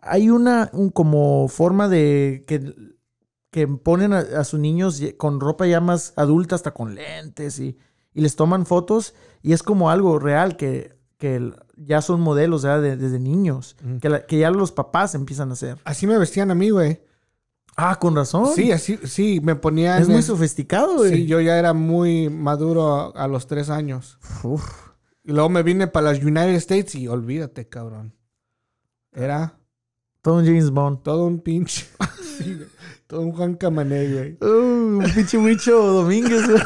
Hay una un como forma de que, que ponen a, a sus niños con ropa ya más adulta, hasta con lentes y, y les toman fotos y es como algo real que, que ya son modelos ya de- desde niños, que, la- que ya los papás empiezan a hacer. Así me vestían a mí, güey. Ah, con razón. Sí, así, sí, me ponían. es muy sofisticado, güey. Sí, yo ya era muy maduro a, a los tres años. Uf. Y luego me vine para las United States y olvídate, cabrón. Era Todo un James Bond. todo un pinche. sí, todo un Juan Camané, güey. Uh, un pinche Huicho Domínguez, güey.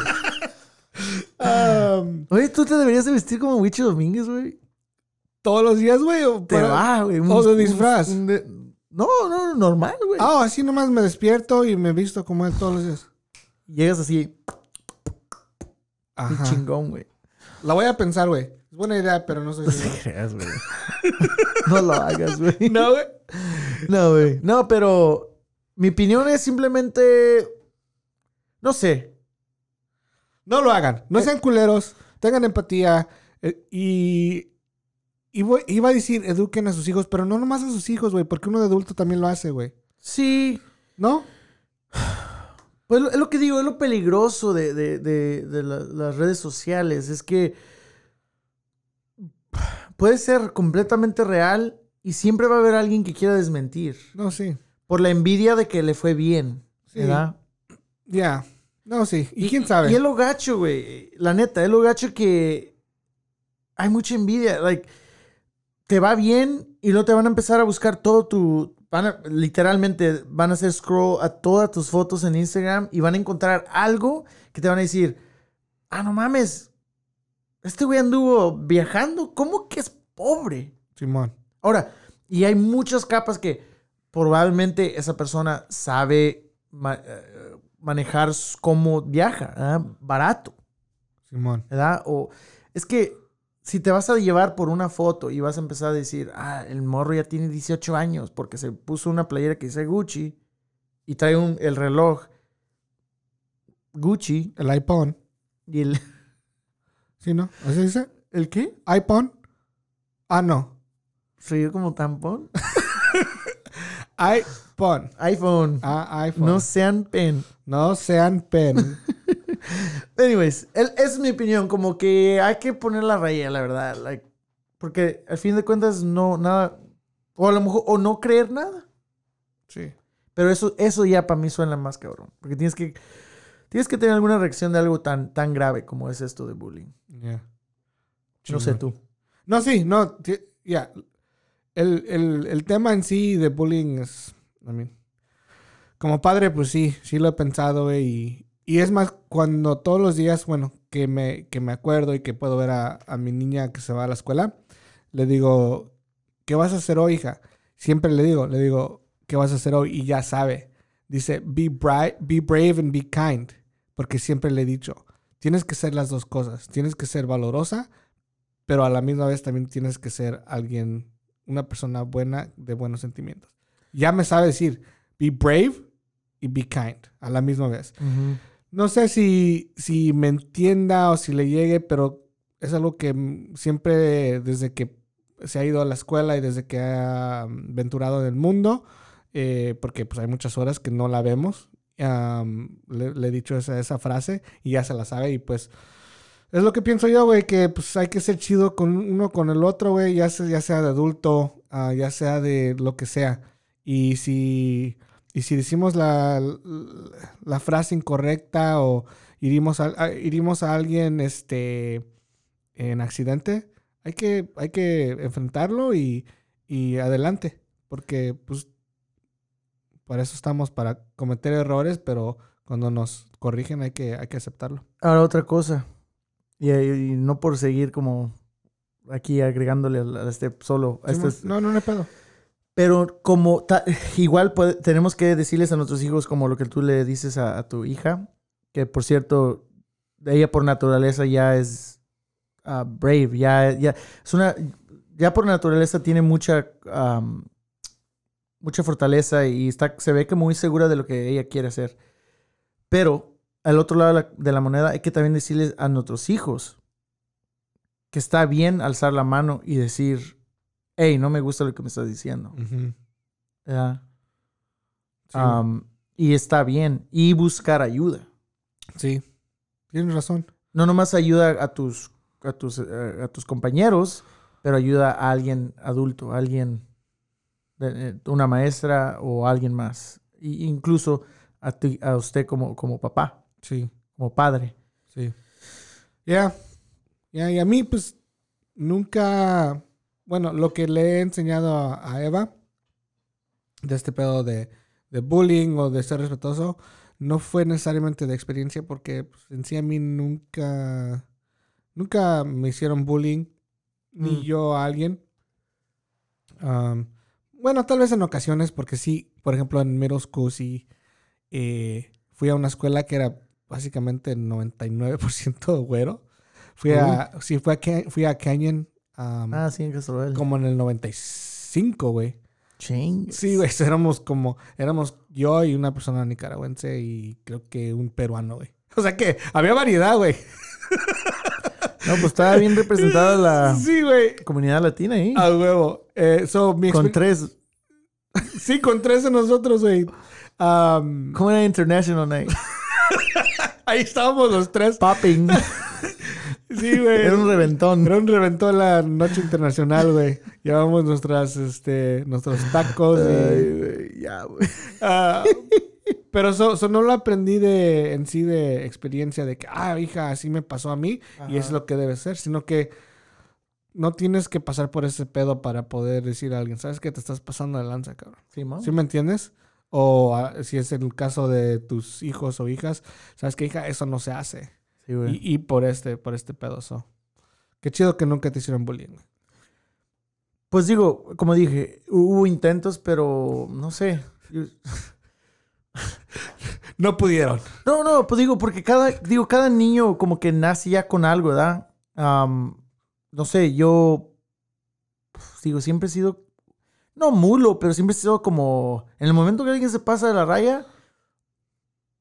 Um, Oye, tú te deberías de vestir como Huicho Domínguez, güey. todos los días, güey. Te va, güey. o de disfraz. un de- No, no, normal, güey. Ah, así nomás me despierto y me visto como él todos los días. Llegas así, Ajá. chingón, güey. La voy a pensar, güey. Es buena idea, pero no sé No creas, güey. No lo hagas, güey. no, güey. No, güey. No, pero mi opinión es simplemente. No sé. No lo hagan. Eh. No sean culeros. Tengan empatía. eh, y. y voy- iba a decir, eduquen a sus hijos, pero no nomás a sus hijos, güey, porque uno de adulto también lo hace, güey. Sí. ¿No? Pues es lo que digo, es lo peligroso de, de- de- de la- las redes sociales. Es que puede ser completamente real y siempre va a haber alguien que quiera desmentir. No, sí. Por la envidia de que le fue bien. Sí. ¿Verdad? Ya. No, sí. ¿Y, quién sabe? Y es lo gacho, güey. La neta, es lo gacho que hay mucha envidia. Like, te va bien y luego te van a empezar a buscar todo tu. Van a- literalmente van a hacer scroll a todas tus fotos en Instagram y van a encontrar algo que te van a decir: Ah, no mames. Este güey anduvo viajando. ¿Cómo que es pobre? Simón. Ahora, y hay muchas capas que probablemente esa persona sabe eh, manejar cómo viaja, ¿verdad? barato, Simón. ¿verdad? O es que si te vas a llevar por una foto y vas a empezar a decir, ah, el morro ya tiene 18 años porque se puso una playera que dice Gucci y trae un, el reloj Gucci El iPhone. y el... ¿Sí, no? ¿Así dice? ¿El qué? iPhone. Ah, no. Soy yo como tampón. iPhone. iPhone. Ah, iPhone. No sean pen. No sean pen. Anyways, es mi opinión. Como que hay que poner la raya, la verdad. like, porque al fin de cuentas, no, nada. O a lo mejor, o no creer nada. sí. Pero eso, eso ya para mí suena más cabrón. Porque tienes que, tienes que tener alguna reacción de algo tan, tan grave como es esto de bullying. Ya. No sé tú. No, sí, no. Ya. El, el- el tema en sí de bullying es. Mean, como padre, pues sí, sí lo he pensado, güey. Y, y es más, cuando todos los días, bueno, que me, que me acuerdo y que puedo ver a, a mi niña que se va a la escuela, le digo, ¿qué vas a hacer hoy, hija? Siempre le digo, le digo, ¿qué vas a hacer hoy? Y ya sabe. Dice, be, bri- be brave and be kind. Porque siempre le he dicho, tienes que ser las dos cosas. Tienes que ser valorosa, pero a la misma vez también tienes que ser alguien, una persona buena de buenos sentimientos. Ya me sabe decir, be brave y be kind a la misma vez. No sé si, si me entienda o si le llegue, pero es algo que mm, siempre desde que se ha ido a la escuela y desde que ha mm, venturado en el mundo, eh, porque pues hay muchas horas que no la vemos, le he dicho esa, esa frase y ya se la sabe y pues es lo que pienso yo, güey, que pues hay que ser chido con uno con el otro, güey, ya sea, ya sea de adulto, ah, ya sea de lo que sea. Y si, y si decimos la, la frase incorrecta o irimos a, a- irimos a alguien este, en accidente, hay que, hay que enfrentarlo y, y adelante. Porque, pues, para eso estamos, para cometer errores, pero cuando nos corrigen hay que, hay que aceptarlo. Ahora otra cosa. Y, y no por seguir como aquí agregándole a este solo. a este- no, no, no pedo. Pero como igual tenemos que decirles a nuestros hijos como lo que tú le dices a, tu hija, que por cierto, ella por naturaleza ya es ah, brave, ya, ya es una, ya por naturaleza tiene mucha, mucha fortaleza y está, se ve que muy segura de lo que ella quiere hacer. Pero al otro lado de la, de la moneda hay que también decirles a nuestros hijos que está bien alzar la mano y decir, hey, no me gusta lo que me estás diciendo. Am, y está bien. Y buscar ayuda. sí, tienes razón. No nomás ayuda a tus, a tus, eh, a tus compañeros, pero ayuda a alguien adulto, a alguien, eh, una maestra o alguien más. Incluso a, ti- a usted como, como papá, Sí, como padre. sí. Ya, ya, y a mí, pues, nunca, bueno, lo que le he enseñado a, a Eva de este pedo de, de bullying o de ser respetuoso, no fue necesariamente de experiencia porque pues, en sí a mí nunca, nunca me hicieron bullying, ni Mm. yo a alguien. Am, bueno, tal vez en ocasiones, porque sí, por ejemplo, en middle school sí eh, fui a una escuela que era básicamente 99% güero. Fui a, sí, fui a, fui a Canyon am, Ah, sí, en Castrovel. como en el 95, güey. Ching. Sí, güey, éramos como, éramos yo y una persona nicaragüense y creo que un peruano, güey. O sea que había variedad, güey. No, pues estaba bien representada la Sí, comunidad latina ahí. A huevo. Eh, so, mi con tres. Sí, con tres de nosotros, güey. Am, ¿Cómo era International Night? ahí estábamos los tres. Popping. Sí, güey. Era un reventón. Era un reventón la noche internacional, güey. Llevamos nuestras, este, nuestros tacos. y- Ay, güey, ya, güey. Ah, pero eso eso no lo aprendí de, en sí de experiencia de que, ah, hija, así me pasó a mí y es lo que debe ser, sino que no tienes que pasar por ese pedo para poder decir a alguien, ¿sabes que te estás pasando de lanza, cabrón? Sí, ¿no? ¿Sí me entiendes? O ah, si es el caso de tus hijos o hijas, ¿sabes qué, hija? Eso no se hace. Sí, güey. Y, y por este, por este pedo, so. Qué chido que nunca te hicieron bullying. Pues digo, como dije, hubo intentos, pero no sé. No pudieron. No, no, pues digo, porque cada, digo, cada niño como que nace ya con algo, ¿verdad? Am, no sé, yo pues, digo, siempre he sido, no mulo, pero siempre he sido como, en el momento que alguien se pasa de la raya,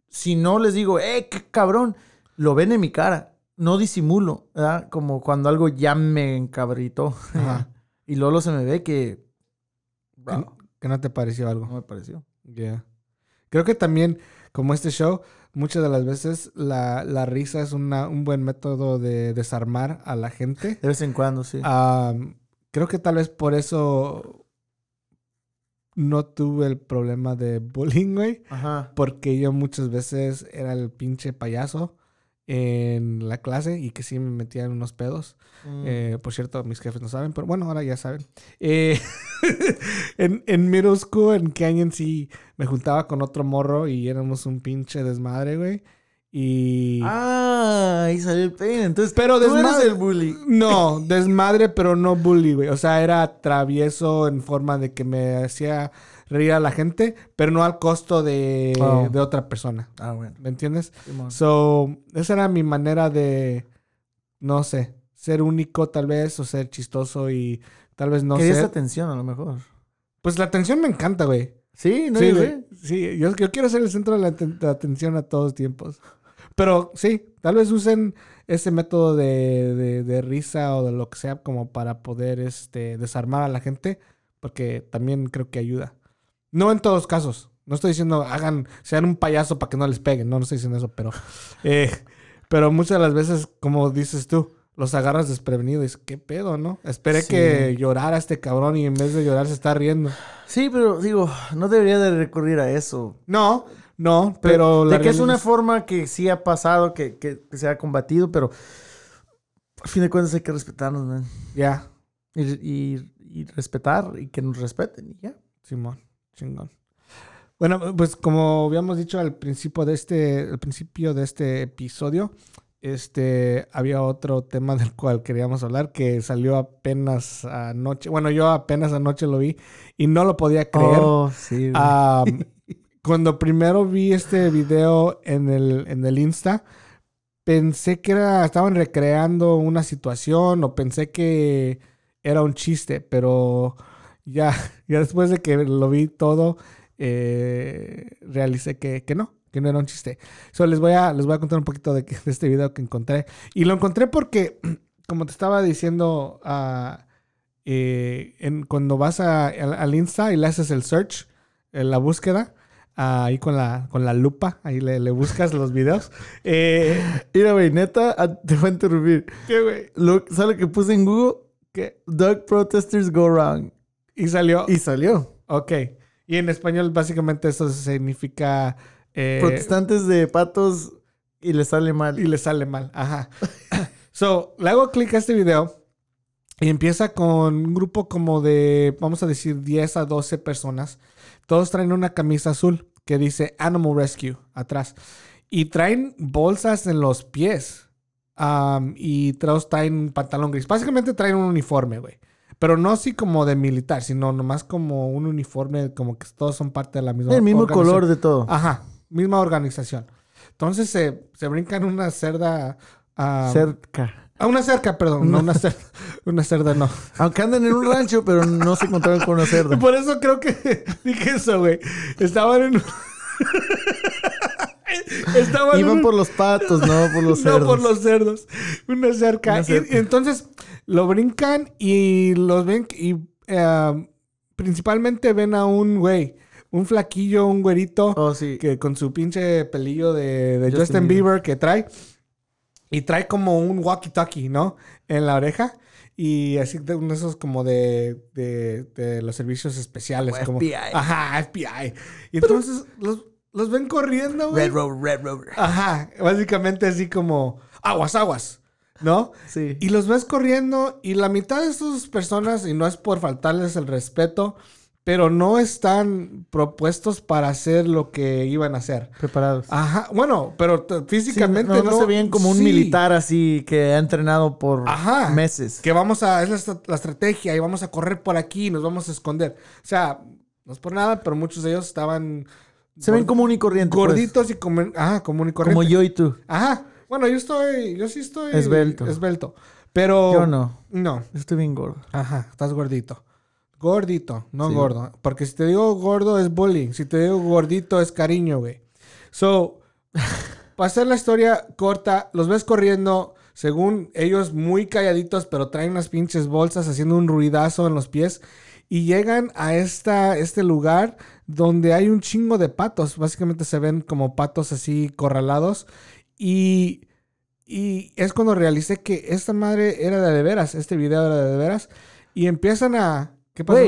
si no les digo, eh, qué cabrón, lo ven en mi cara, no disimulo, ¿verdad? Como cuando algo ya me encabritó. Ajá. y luego se me ve que, Que, bro, que no te pareció algo. no me pareció. Yeah. Creo que también, como este show, muchas de las veces la, la risa es una- un buen método de desarmar a la gente. De vez en cuando, sí. Am, creo que tal vez por eso no tuve el problema de bullying, güey. Ajá. Porque yo muchas veces era el pinche payaso en la clase y que sí me metía en unos pedos. Mm. Eh, por cierto, mis jefes no saben, pero bueno, ahora ya saben. Eh, en, en middle school, en Canyon, sí me juntaba con otro morro y éramos un pinche desmadre, güey. Y. Ah, ahí salió el peine. Entonces, pero tú eres el bully. No, desmadre, pero no bully, güey. O sea, era travieso en forma de que me hacía reír a la gente, pero no al costo de, Oh. de otra persona. Ah, bueno. ¿Me entiendes? So, esa era mi manera de, no sé, ser único tal vez o ser chistoso y tal vez no Querías ser... atención a lo mejor. Pues la atención me encanta, güey. Sí, no sí, güey. Sí, yo, yo quiero ser el centro de la, de atención a todos tiempos. Pero sí, tal vez usen ese método de, de- de risa o de lo que sea como para poder este, desarmar a la gente, porque también creo que ayuda. No en todos casos. No estoy diciendo hagan, sean un payaso para que no les peguen. No, no estoy diciendo eso, pero, eh, pero muchas de las veces, como dices tú, los agarras desprevenidos dices, ¿qué pedo, no? Esperé Sí. que llorara este cabrón y en vez de llorar se está riendo. Sí, pero digo, no debería de recurrir a eso. No, no, pero... la de que es una forma que sí ha pasado, que, que- que se ha combatido, pero a fin de cuentas hay que respetarnos, man. Ya, Y, y- y respetar y que nos respeten y ya. Simón, chingón. Bueno, pues como habíamos dicho al principio de este, al principio de este episodio, este había otro tema del cual queríamos hablar que salió apenas anoche. Bueno, yo apenas anoche lo vi y no lo podía creer. Oh, sí. cuando primero vi este video en el, en el Insta, pensé que era, estaban recreando una situación o pensé que era un chiste, pero ya, ya después de que lo vi todo, eh, realicé que, que no, que no era un chiste. So, les, voy a, les voy a contar un poquito de, que- de este video que encontré. Y lo encontré porque, como te estaba diciendo, ah, eh, en, cuando vas a- al, al Insta y le haces el search, la búsqueda, ah, ahí con la, con la lupa, ahí le, le buscas los videos. Eh, Mira, güey, neta, ah, te voy a interrumpir. ¿Qué, güey? ¿Sabes lo que puse en Google? ¿Qué? Dog protesters go wrong. Y salió. Y salió. Ok. Y en español, básicamente, eso significa. eh, Protestantes de patos y le sale mal. y le sale mal. Ajá. so, le hago clic a este video y empieza con un grupo como de, vamos a decir, 10 a 12 personas. Todos traen una camisa azul que dice Animal Rescue atrás. Y traen bolsas en los pies. Am, y todos traen un pantalón gris. Básicamente traen un uniforme, güey. Pero no así como de militar, sino nomás como un uniforme, como que todos son parte de la misma el mismo color de todo. Ajá, misma organización. Entonces se, se brincan una cerda. Cerca. ah, una cerca, perdón. No, una cerda. Una cerda no. Aunque andan en un rancho, pero no se encontraron con una cerda. Por eso creo que dije eso, güey. Estaban en. Estaban Iban un- por los patos, no por los no cerdos. por los cerdos. Una cerca. Una Y- cerca. Y, entonces lo brincan y los ven y eh, principalmente ven a un güey, un flaquillo, un güerito Oh, sí. que con su pinche pelillo de, de Justin Justin, Bieber. Bieber. que trae y trae como un walkie-talkie, ¿no? En la oreja. Y así de uno de esos como de, de, de los servicios especiales. Como, FBI. Ajá, FBI. Y entonces los, los ven corriendo, güey. Red Rover, Red Rover. Ajá, básicamente así como aguas, aguas, ¿no? Sí. Y los ves corriendo y la mitad de estas personas, y no es por faltarles el respeto, pero no están propuestos para hacer lo que iban a hacer. Preparados. Ajá, bueno, pero Sí, físicamente no, no se veían como un sí. militar así que ha entrenado por Ajá. meses. Que vamos a, es la estrategia y vamos a correr por aquí y nos vamos a esconder. O sea, no es por nada, pero muchos de ellos estaban Se ven común y corriente. pues. gorditos y como, ajá, común y corriente. Como yo y tú. Ajá. Bueno, yo estoy, yo sí estoy Esbelto. Esbelto. Pero Yo no. No. Estoy bien gordo. Ajá, estás gordito. Gordito, no Sí. gordo. Porque si te digo gordo es bullying. Si te digo gordito es cariño, güey. So, para hacer la historia corta, los ves corriendo, según ellos, muy calladitos, pero traen unas pinches bolsas haciendo un ruidazo en los pies. Y llegan a esta, este lugar donde hay un chingo de patos. Básicamente se ven como patos así corralados. Y, y es cuando realicé que esta madre era de de veras. Este video era de de veras. Y empiezan a... ¿Qué pasó?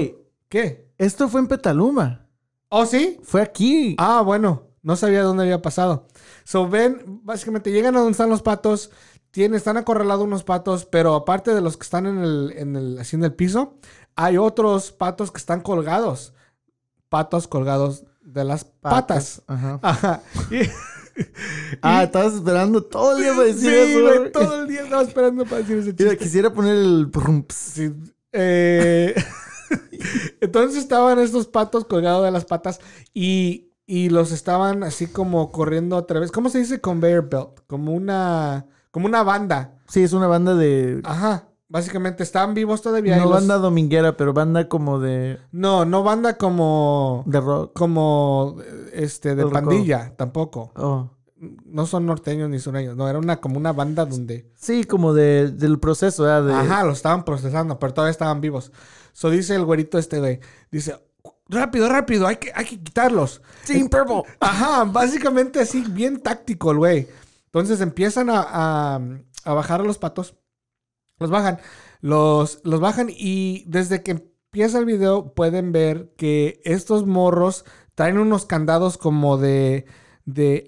¿Qué? Esto fue en Petaluma. ¿Oh, sí? Fue aquí. Ah, bueno. No sabía dónde había pasado. So, ven, básicamente llegan a donde están los patos. Tienen, están acorralados unos patos, pero aparte de los que están en el, en el, así en el piso, hay otros patos que están colgados. Patos colgados de las patas. Ajá. Ajá. Y- Ah, estabas esperando todo el día para decir sí, eso. güey, todo el día estaba esperando para decir ese Mira, chiste. quisiera poner el... Sí. Eh, entonces estaban estos patos colgados de las patas y, y los estaban así como corriendo a través. ¿Cómo se dice conveyor belt? Como una. como una banda. Sí, es una banda de. Ajá. Básicamente están vivos todavía. No los- banda dominguera, pero banda como de. No, no banda como. de rock. Como. eh, Este, de El pandilla, tampoco. Oh. No son norteños ni sureños. No, era una como una banda donde. Sí, como de, del proceso. De, Ajá, lo estaban procesando, pero todavía estaban vivos. So dice el güerito este güey. Dice. Rápido, rápido, hay que, hay que quitarlos. Team Purple. Ajá, básicamente así, bien táctico el güey. Entonces empiezan a, a- a bajar a los patos. Los bajan. Los, los bajan y desde que empieza el video pueden ver que estos morros traen unos candados como de, de,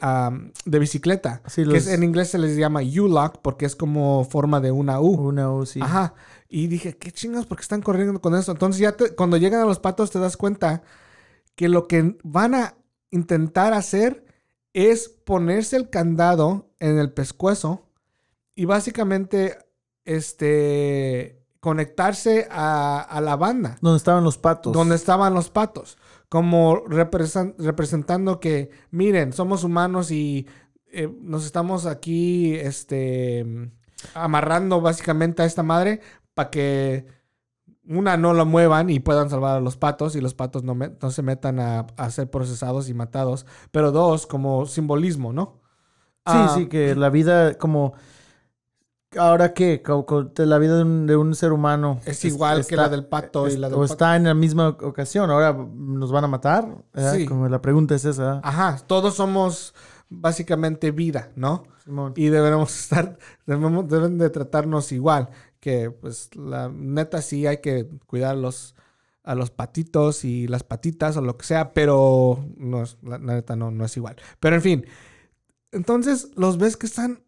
de bicicleta. Sí, que los- es- en inglés se les llama U-lock porque es como forma de una U. Una U, sí. Ajá. Y dije, ¿qué chingados? ¿Por qué están corriendo con eso? Entonces ya te- cuando llegan a los patos te das cuenta que lo que van a intentar hacer es ponerse el candado en el pescuezo y básicamente este conectarse a, a la banda Donde estaban los patos. donde estaban los patos, como representan- representando que, miren, somos humanos y eh, nos estamos aquí, este, amarrando básicamente a esta madre para que una no lo muevan y puedan salvar a los patos y los patos no, me- no se metan a, a ser procesados y matados, pero dos, como simbolismo, ¿no? Sí, Ah, sí, que la vida como... ¿Ahora qué? La vida de un, de un ser humano. Es igual que la del pato y la del O pato. está en la misma ocasión. Ahora nos van a matar. Como la pregunta es esa. Ajá, todos somos básicamente vida, ¿no? Simón. y deberemos estar, debemos, deben de tratarnos igual, que pues la neta sí hay que cuidar los, a los patitos y las patitas o lo que sea, pero no es, la, la neta no, no es igual. Pero en fin, entonces los ves que están,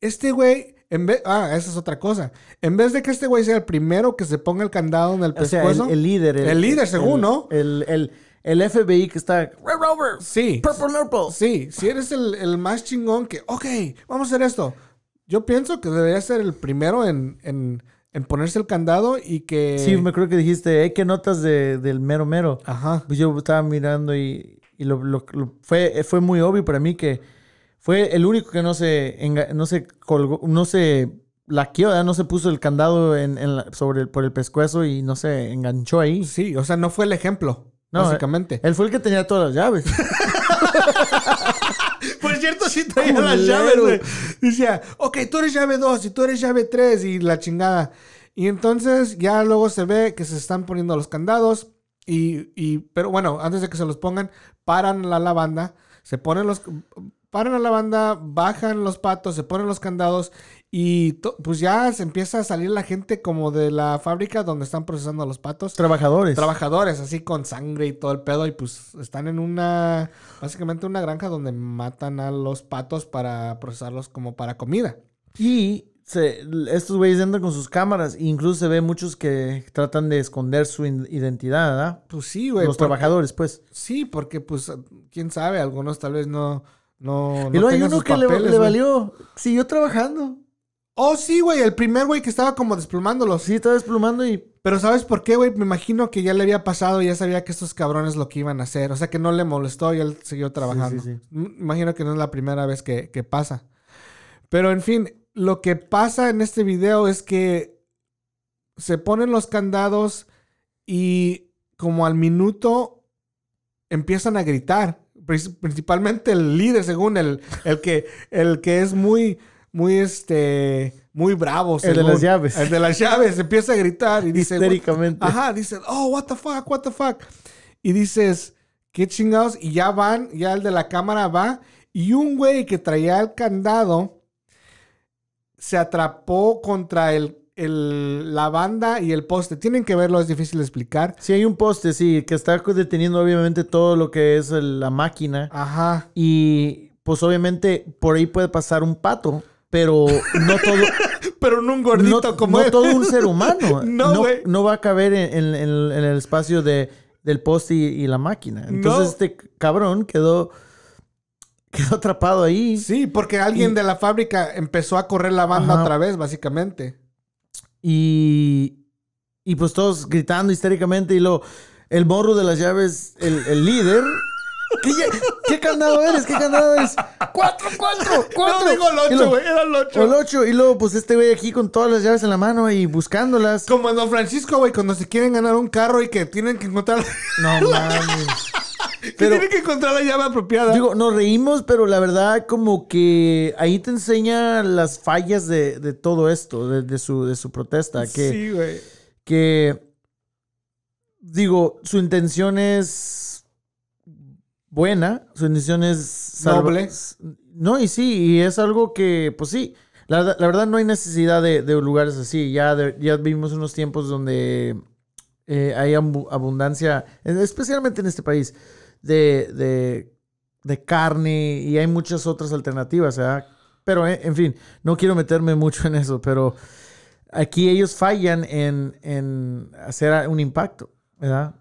este güey, en vez, ah, esa es otra cosa, en vez de que este güey sea el primero que se ponga el candado en el O sea, pescuezo, el, el líder. El líder, según, el- ¿no? El, el, el FBI que está... Red Rover. sí, Purple Nurple. Sí, si eres el, el más chingón que, ok, vamos a hacer esto. Yo pienso que debería ser el primero en, en, en ponerse el candado y que... Sí, me creo que dijiste, ¿qué notas de, del mero mero? Ajá. Pues yo estaba mirando y, y lo, lo- lo- fue, fue muy obvio para mí que fue el único que no se, no se colgó, no se laqueó, no se puso el candado en, en la- sobre el, por el pescuezo y no se enganchó ahí. Sí, o sea, no fue el ejemplo, No, básicamente. Él fue el que tenía todas las llaves. Por cierto, sí traía Culero. las llaves, güey. Decía, ok, tú eres llave 2 y tú eres llave 3 y la chingada. Y entonces ya luego se ve que se están poniendo los candados y, y pero bueno, antes de que se los pongan, paran la lavanda, se ponen los, paran la lavanda, bajan los patos, se ponen los candados y pues ya se empieza a salir la gente como de la fábrica donde están procesando los patos. Trabajadores. Trabajadores, así con sangre y todo el pedo, y pues están en una, básicamente una granja donde matan a los patos para procesarlos como para comida. y se- estos güeyes andan con sus cámaras. e incluso se ve muchos que tratan de esconder su identidad, ¿verdad? Pues sí, güey. Los porque- trabajadores, pues. Sí, porque pues, quién sabe, algunos tal vez no, no, y no luego hay uno que le, papeles, le güey. valió. Siguió trabajando. Oh, sí, güey, el primer güey que estaba como desplumándolos. Sí, estaba desplumando y Pero ¿sabes por qué, güey? Me imagino que ya le había pasado y ya sabía que estos cabrones lo que iban a hacer. O sea, que no le molestó y él siguió trabajando. sí, sí. M- Imagino que no es la primera vez que, que pasa. Pero en fin, lo que pasa en este video es que se ponen los candados y como al minuto empiezan a gritar. Principalmente el líder, según el, el, que, el que es muy, muy, este, muy bravo. El de las llaves. El de las llaves empieza a gritar y dice, histéricamente. Ajá, dice, oh, what the fuck, what the fuck. Y dices, qué chingados. Y ya van, ya el de la cámara va. Y un güey que traía el candado se atrapó contra el, el- la banda y el poste. Tienen que verlo, es difícil de explicar. Sí, hay un poste, sí, que está deteniendo obviamente todo lo que es el- la máquina. Ajá. Y pues obviamente por ahí puede pasar un pato, pero no todo, Pero no un gordito no, como no él. todo un ser humano. No, no, no va a caber en, en- en- en el espacio de, del poste y, y la máquina. Entonces este cabrón quedó, quedó atrapado ahí. Sí, porque alguien Y- de la fábrica empezó a correr la banda Ajá. otra vez, básicamente. Y, y pues todos gritando histéricamente y luego el morro de las llaves, el, el líder, ¿Qué, ¿Qué candado eres? ¿Qué candado eres? ¡Cuatro, cuatro, cuatro! No digo el Y 8, luego- güey, era el 8. O el ocho. Y luego, pues este güey aquí con todas las llaves en la mano y buscándolas. Como en Don Francisco, güey, cuando se quieren ganar un carro y que tienen que encontrar, No mames. Pero- tienen que encontrar la llave apropiada. Digo, nos reímos, pero la verdad, como que ahí te enseña las fallas de, de todo esto, de, de su, de su protesta. Que, sí, güey. que, digo, su intención es buena, su intención es Noble. No, y sí, y es algo que, pues sí, la, la verdad no hay necesidad de, de lugares así. Ya, de- ya vivimos unos tiempos donde eh, hay abundancia, especialmente en este país, de, de, de carne y hay muchas otras alternativas, ¿verdad? Pero, eh, en fin, no quiero meterme mucho en eso, pero aquí ellos fallan en, en hacer un impacto, ¿verdad?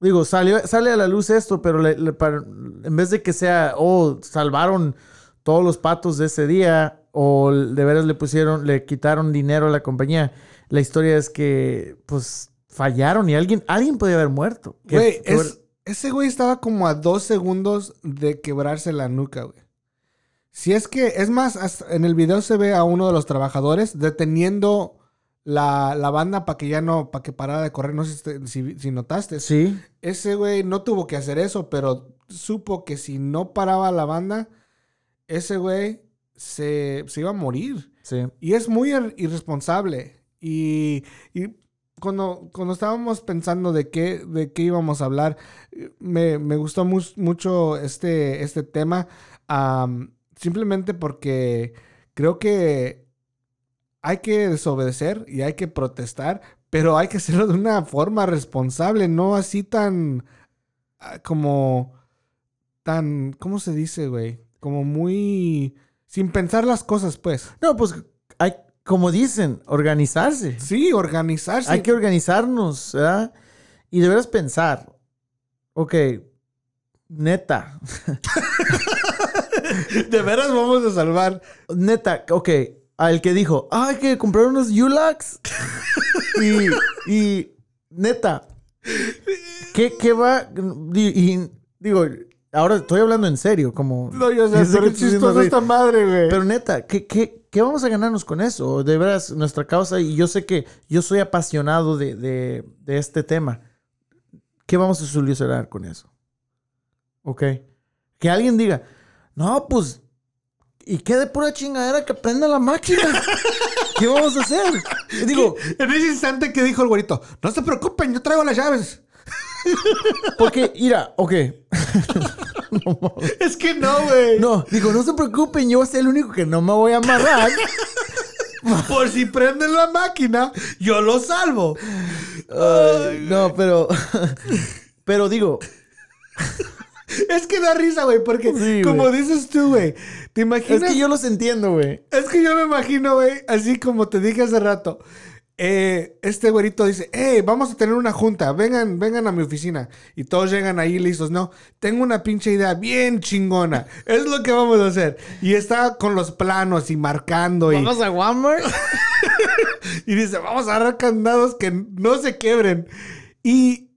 Digo, salió, sale a la luz esto, pero le- en vez de que sea, oh, salvaron todos los patos de ese día, o de veras le pusieron, le quitaron dinero a la compañía, la historia es que, pues, fallaron y alguien, alguien podía haber muerto. Güey, es- ese güey estaba como a dos segundos de quebrarse la nuca, güey. Si es que, es más, hasta en el video se ve a uno de los trabajadores deteniendo la, la banda para que ya no, para que parara de correr. No sé si, si- si notaste. Sí, Ese güey no tuvo que hacer eso, pero supo que si no paraba la banda, ese güey se, se iba a morir. sí. Y es muy ir- irresponsable. Y, y cuando, cuando estábamos pensando de qué, de qué íbamos a hablar, me, me gustó mu- mucho este, este tema. simplemente porque creo que hay que desobedecer y hay que protestar, pero hay que hacerlo de una forma responsable, no así tan ah, como tan, ¿cómo se dice, güey? Como muy sin pensar las cosas, pues. No, pues, como dicen, organizarse. Sí, organizarse. Hay que organizarnos, ¿verdad? Y de veras pensar, ok, neta, de veras vamos a salvar. neta, ok, al que dijo, ah, hay que comprar unos ULAX. y, y, neta, ¿qué, qué va? Y, y digo, ahora estoy hablando en serio, como... No, yo sé, pero es chistoso esta madre, güey. Pero neta, ¿qué, qué, qué vamos a ganarnos con eso? De veras, nuestra causa, y yo sé que yo soy apasionado de, de, de este tema. ¿Qué vamos a solucionar con eso? ¿Ok? Que alguien diga, no, pues, ¿y qué de pura chingadera que prenda la máquina? ¿Qué vamos a hacer? Digo, En ese instante que dijo el güerito, no se preocupen, yo traigo las llaves. Porque, mira, ok. No. Es que no, güey. No, digo, no se preocupen, yo voy a ser el único que no me voy a amarrar. Por si prenden la máquina, yo lo salvo. Ay, no, pero. Pero digo, Es que da risa, güey, porque Sí, como dices tú, güey, te es imaginas... que yo los entiendo, güey. Es que yo me imagino, güey, así como te dije hace rato. Eh, este güerito dice, hey, vamos a tener una junta, vengan, vengan a mi oficina. Y todos llegan ahí listos. No, tengo una pinche idea bien chingona. Es lo que vamos a hacer. Y está con los planos y marcando. Y, Vamos a Walmart. y dice, vamos a agarrar candados que no se quebren. Y,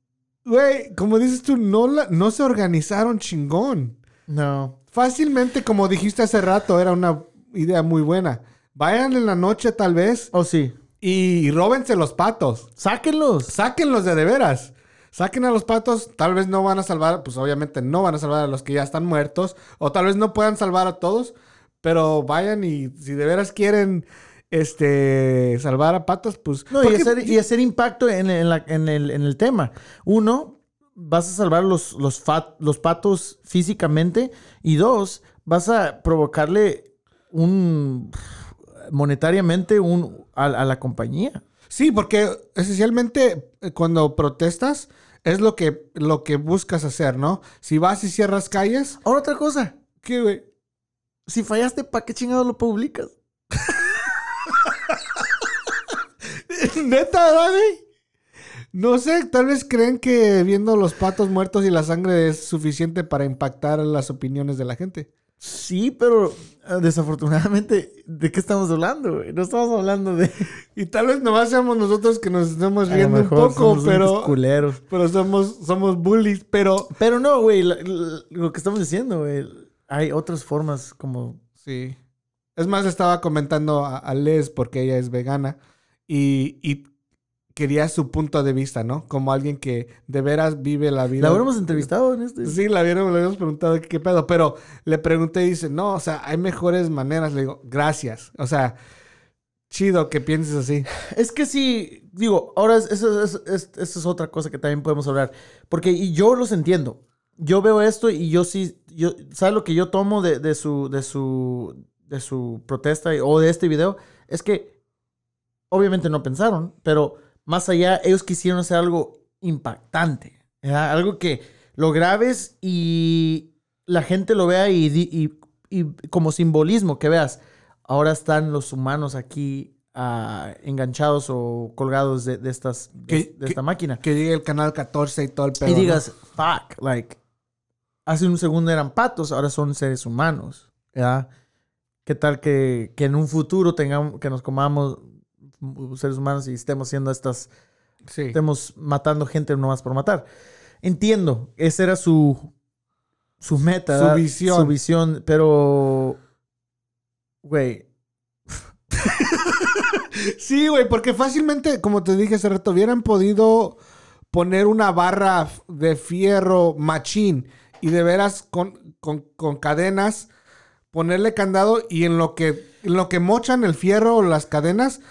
güey, como dices tú, no, la- no se organizaron chingón. No. Fácilmente, como dijiste hace rato, era una idea muy buena. Vayan en la noche tal vez Oh, sí. Y róbense los patos. Sáquenlos. Sáquenlos de de veras. Saquen a los patos, tal vez no van a salvar, pues obviamente no van a salvar a los que ya están muertos, o tal vez no puedan salvar a todos, pero vayan y si de veras quieren este salvar a patos, pues No, y hacer, y hacer impacto en, en la- en el, en el tema. Uno, vas a salvar los, los, fat- los patos físicamente. Y dos, vas a provocarle un monetariamente un, a, a la compañía. Sí, porque esencialmente eh, cuando protestas es lo que, lo que buscas hacer, ¿no? Si vas y cierras calles, Ahora otra cosa. ¿qué, güey? Si fallaste, ¿para qué chingados lo publicas? Neta, Dani. No sé, tal vez creen que viendo los patos muertos y la sangre es suficiente para impactar las opiniones de la gente. Sí, pero ah, desafortunadamente, ¿de qué estamos hablando? No estamos hablando de... Y tal vez nomás seamos nosotros que nos A lo riendo un poco, somos pero, culeros. pero somos, somos bullies. Pero Pero no, güey, lo que estamos diciendo, güey, hay otras formas como... sí. Es más, estaba comentando a, a Les porque ella es vegana y, y quería su punto de vista, ¿no? Como alguien que de veras vive la vida. La hubiéramos entrevistado en este... Sí, la le habíamos preguntado qué pedo, pero le pregunté y dice, no, o sea, hay mejores maneras. Le digo, gracias. O sea, chido que pienses así. Es que sí, digo, ahora es- eso es, es- eso es otra cosa que también podemos hablar. Porque y yo los entiendo. Yo veo esto y yo sí, yo, ¿sabes lo que yo tomo de, de su, de su, de su protesta o de este video? Es que obviamente no pensaron, pero más allá ellos quisieron hacer algo impactante. ¿verdad? Algo que lo grabes y la gente lo vea y, di- y- y como simbolismo que veas, ahora están los humanos aquí ah, enganchados o colgados de, de estas, de, esta máquina. Que llegue el canal 14 y todo el pedo. y ¿no? digas, fuck, like, hace un segundo eran patos, ahora son seres humanos. ¿Qué tal que, que en un futuro tengamos, que nos comamos seres humanos y estemos haciendo estas, Sí. estemos matando gente nomás por matar? Entiendo, esa era su, su meta, Su ¿verdad? visión. Su visión, pero, güey, Sí, güey, porque fácilmente, como te dije hace rato, hubieran podido poner una barra de fierro machín y de veras con, con- con cadenas, ponerle candado y en lo que en lo que mochan el fierro o las cadenas,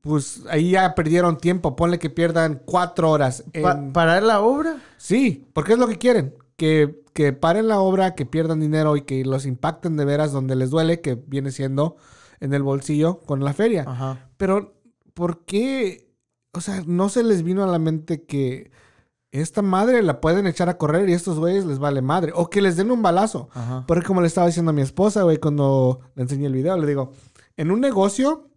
pues ahí ya perdieron tiempo. Ponle que pierdan cuatro horas. pa- en- parar la obra. Sí, porque es lo que quieren. Que, que paren la obra, que pierdan dinero y que los impacten de veras donde les duele, que viene siendo en el bolsillo con la feria. Ajá. Pero, ¿por qué? O sea, no se les vino a la mente que esta madre la pueden echar a correr y estos güeyes les vale madre. O que les den un balazo. Ajá. Porque como le estaba diciendo a mi esposa, güey, cuando le enseñé el video, le digo, en un negocio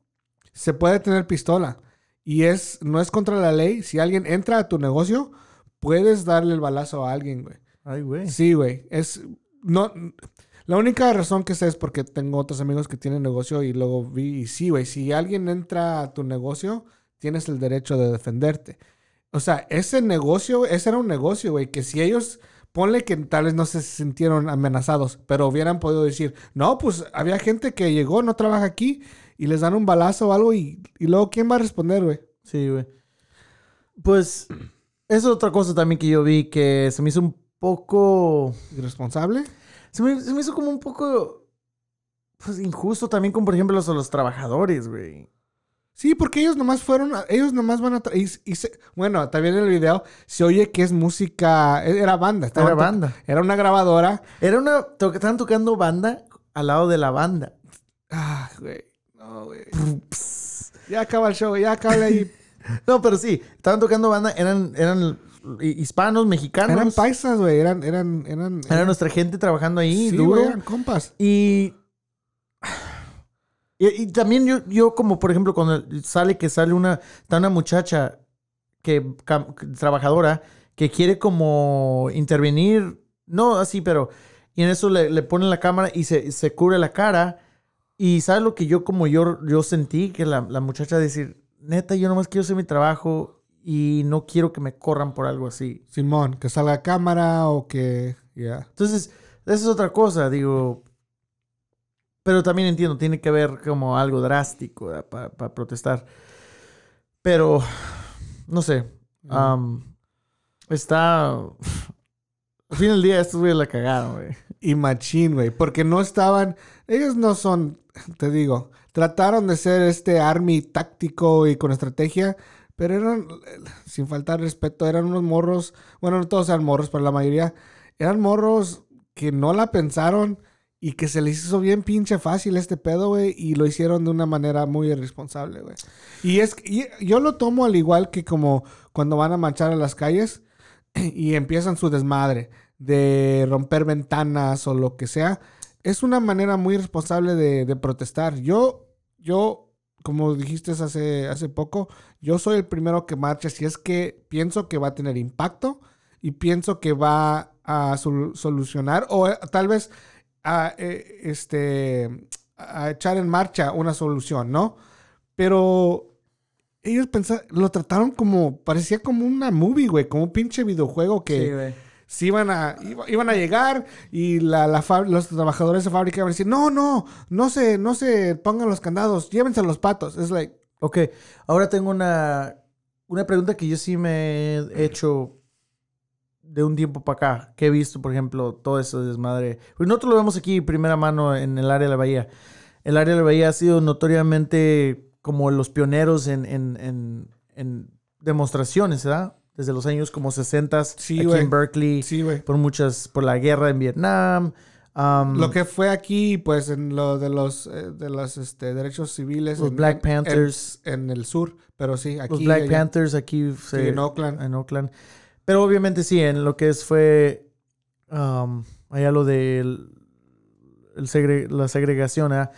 se puede tener pistola. Y es, no es contra la ley. Si alguien entra a tu negocio, puedes darle el balazo a alguien, güey. Ay, güey. Sí, güey. Es. No. La única razón que sé es porque tengo otros amigos que tienen negocio y luego vi. Y sí, güey. Si alguien entra a tu negocio, tienes el derecho de defenderte. O sea, ese negocio, ese era un negocio, güey. Que si ellos. Ponle que tal vez no se sintieron amenazados, pero hubieran podido decir, no, pues había gente que llegó, no trabaja aquí, y les dan un balazo o algo, y, y luego, ¿quién va a responder, güey? Sí, güey. Pues, es otra cosa también que yo vi que se me hizo un poco. ¿Irresponsable? Se me, se me hizo como un poco. Pues injusto también con, por ejemplo, los, los trabajadores, güey. Sí, porque ellos nomás fueron, a- ellos nomás van a... y- y se- bueno, también en el video se oye que es música, e, era banda. Era banda. Era una grabadora. Era una. to- estaban tocando banda al lado de la banda. Ah, güey. No, güey. Ya acaba el show, ya acaba ahí. No, pero sí, estaban tocando banda, eran, eran hispanos, mexicanos. eran paisas, güey. Eran, eran, eran... Era nuestra gente trabajando ahí, sí, duro. güey, eran compas. Y, y, y también yo, yo como por ejemplo cuando sale que sale una, está una muchacha que, cam- trabajadora que quiere como intervenir, no así, pero y en eso le, le ponen la cámara y se, se cubre la cara y sabes lo que yo como yo, yo sentí que la, la muchacha decir, neta, yo nomás quiero hacer mi trabajo y no quiero que me corran por algo así. Simón, que salga a cámara o que... Ya. Entonces, esa es otra cosa, digo. Pero también entiendo, tiene que haber como algo drástico para protestar. Pero, no sé. está. Al fin del día, estos güeyes la cagaron, güey. Y machín, güey. Porque no estaban. Ellos no son. Te digo. Trataron de ser este army táctico y con estrategia. Pero eran. Sin faltar respeto, eran unos morros. Bueno, no todos eran morros, pero la mayoría. Eran morros que no la pensaron. Y que se les hizo bien pinche fácil este pedo, güey. Y lo hicieron de una manera muy irresponsable, güey. Y es y yo lo tomo al igual que como cuando van a marchar a las calles y empiezan su desmadre de romper ventanas o lo que sea. Es una manera muy responsable de, de protestar. Yo, yo, como dijiste hace, hace poco, yo soy el primero que marcha si es que pienso que va a tener impacto y pienso que va a sol- solucionar o eh, tal vez a, eh, este, a echar en marcha una solución, ¿no? Pero ellos pensaron, lo trataron como, parecía como una movie, güey, como un pinche videojuego que... Sí, güey. Si iban a, iba- iban a llegar y la, la los trabajadores de fábrica iban a decir, no, no, no se, no se pongan los candados, llévense los patos. Es like, Ok, ahora tengo una, una pregunta que yo sí me he hecho de un tiempo para acá, que he visto, por ejemplo, todo eso desmadre. Pues nosotros lo vemos aquí primera mano en el área de la bahía. El área de la bahía ha sido notoriamente como los pioneros en, en, en, en demostraciones, ¿verdad? Desde los años como 60 Sí, aquí en Berkeley, sí, güey. por muchas, por la guerra en Vietnam. um, Lo que fue aquí, pues, en lo de los, eh, de los este, derechos civiles. Los en- Black Panthers. En, en el sur, pero sí, aquí. los Black allá. Panthers aquí Sí, se- en Oakland. en Oakland. Pero obviamente sí, en lo que es fue um, allá lo de el segre- la segregación. ¿ah?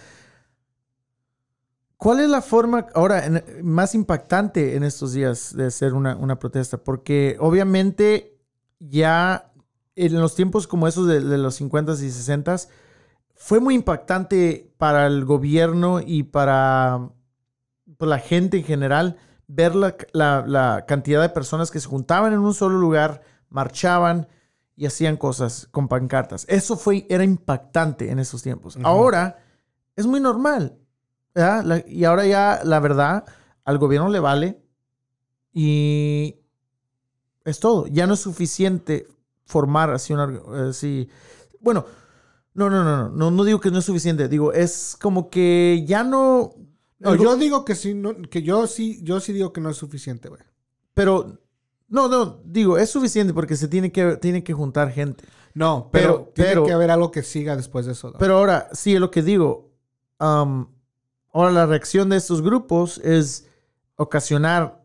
¿Cuál es la forma ahora en- más impactante en estos días de hacer una, una protesta? Porque obviamente ya en los tiempos como esos de, de los 50s y 60s fue muy impactante para el gobierno y para pues, la gente en general ver la, la- la cantidad de personas que se juntaban en un solo lugar, marchaban y hacían cosas con pancartas. Eso fue, era impactante en esos tiempos. Ahora es muy normal. La- y ahora ya, la verdad, al gobierno le vale y es todo. Ya no es suficiente formar así una... Así. Bueno, no, no, no, no, no, no digo que no es suficiente. Digo, es como que ya no... No, yo digo que sí, no, que yo sí, yo sí digo que no es suficiente, güey. Pero, no, no, digo, es suficiente porque se tiene que, tiene que juntar gente. No, pero, Pero- tiene pero- que haber algo que siga después de eso. ¿no? Pero ahora, sí, es lo que digo. am, ahora la reacción de estos grupos es ocasionar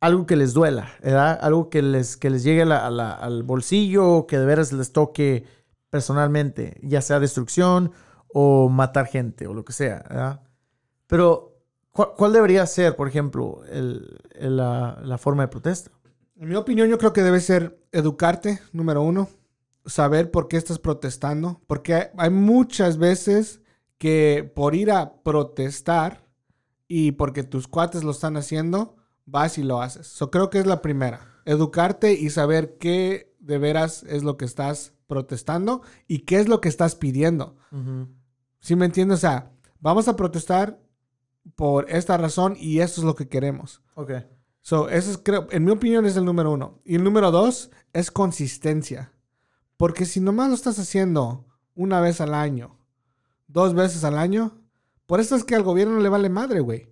algo que les duela, ¿verdad? Algo que les, que les llegue a la- a la- al bolsillo, que de veras les toque personalmente, ya sea destrucción o matar gente o lo que sea, ¿verdad? Pero, ¿cuál, cuál debería ser, por ejemplo, el- el- la, la forma de protesta? En mi opinión, yo creo que debe ser educarte, número uno. Saber por qué estás protestando. Porque hay muchas veces que por ir a protestar y porque tus cuates lo están haciendo, vas y lo haces. So, creo que es la primera. Educarte y saber qué de veras es lo que estás protestando y qué es lo que estás pidiendo. ¿Sí me entiendes? O sea, vamos a protestar por esta razón y esto es lo que queremos. Ok. So, eso es, creo, en mi opinión, es el número uno. Y el número dos es consistencia. Porque si nomás lo estás haciendo una vez al año, dos veces al año, por eso es que al gobierno le vale madre, güey.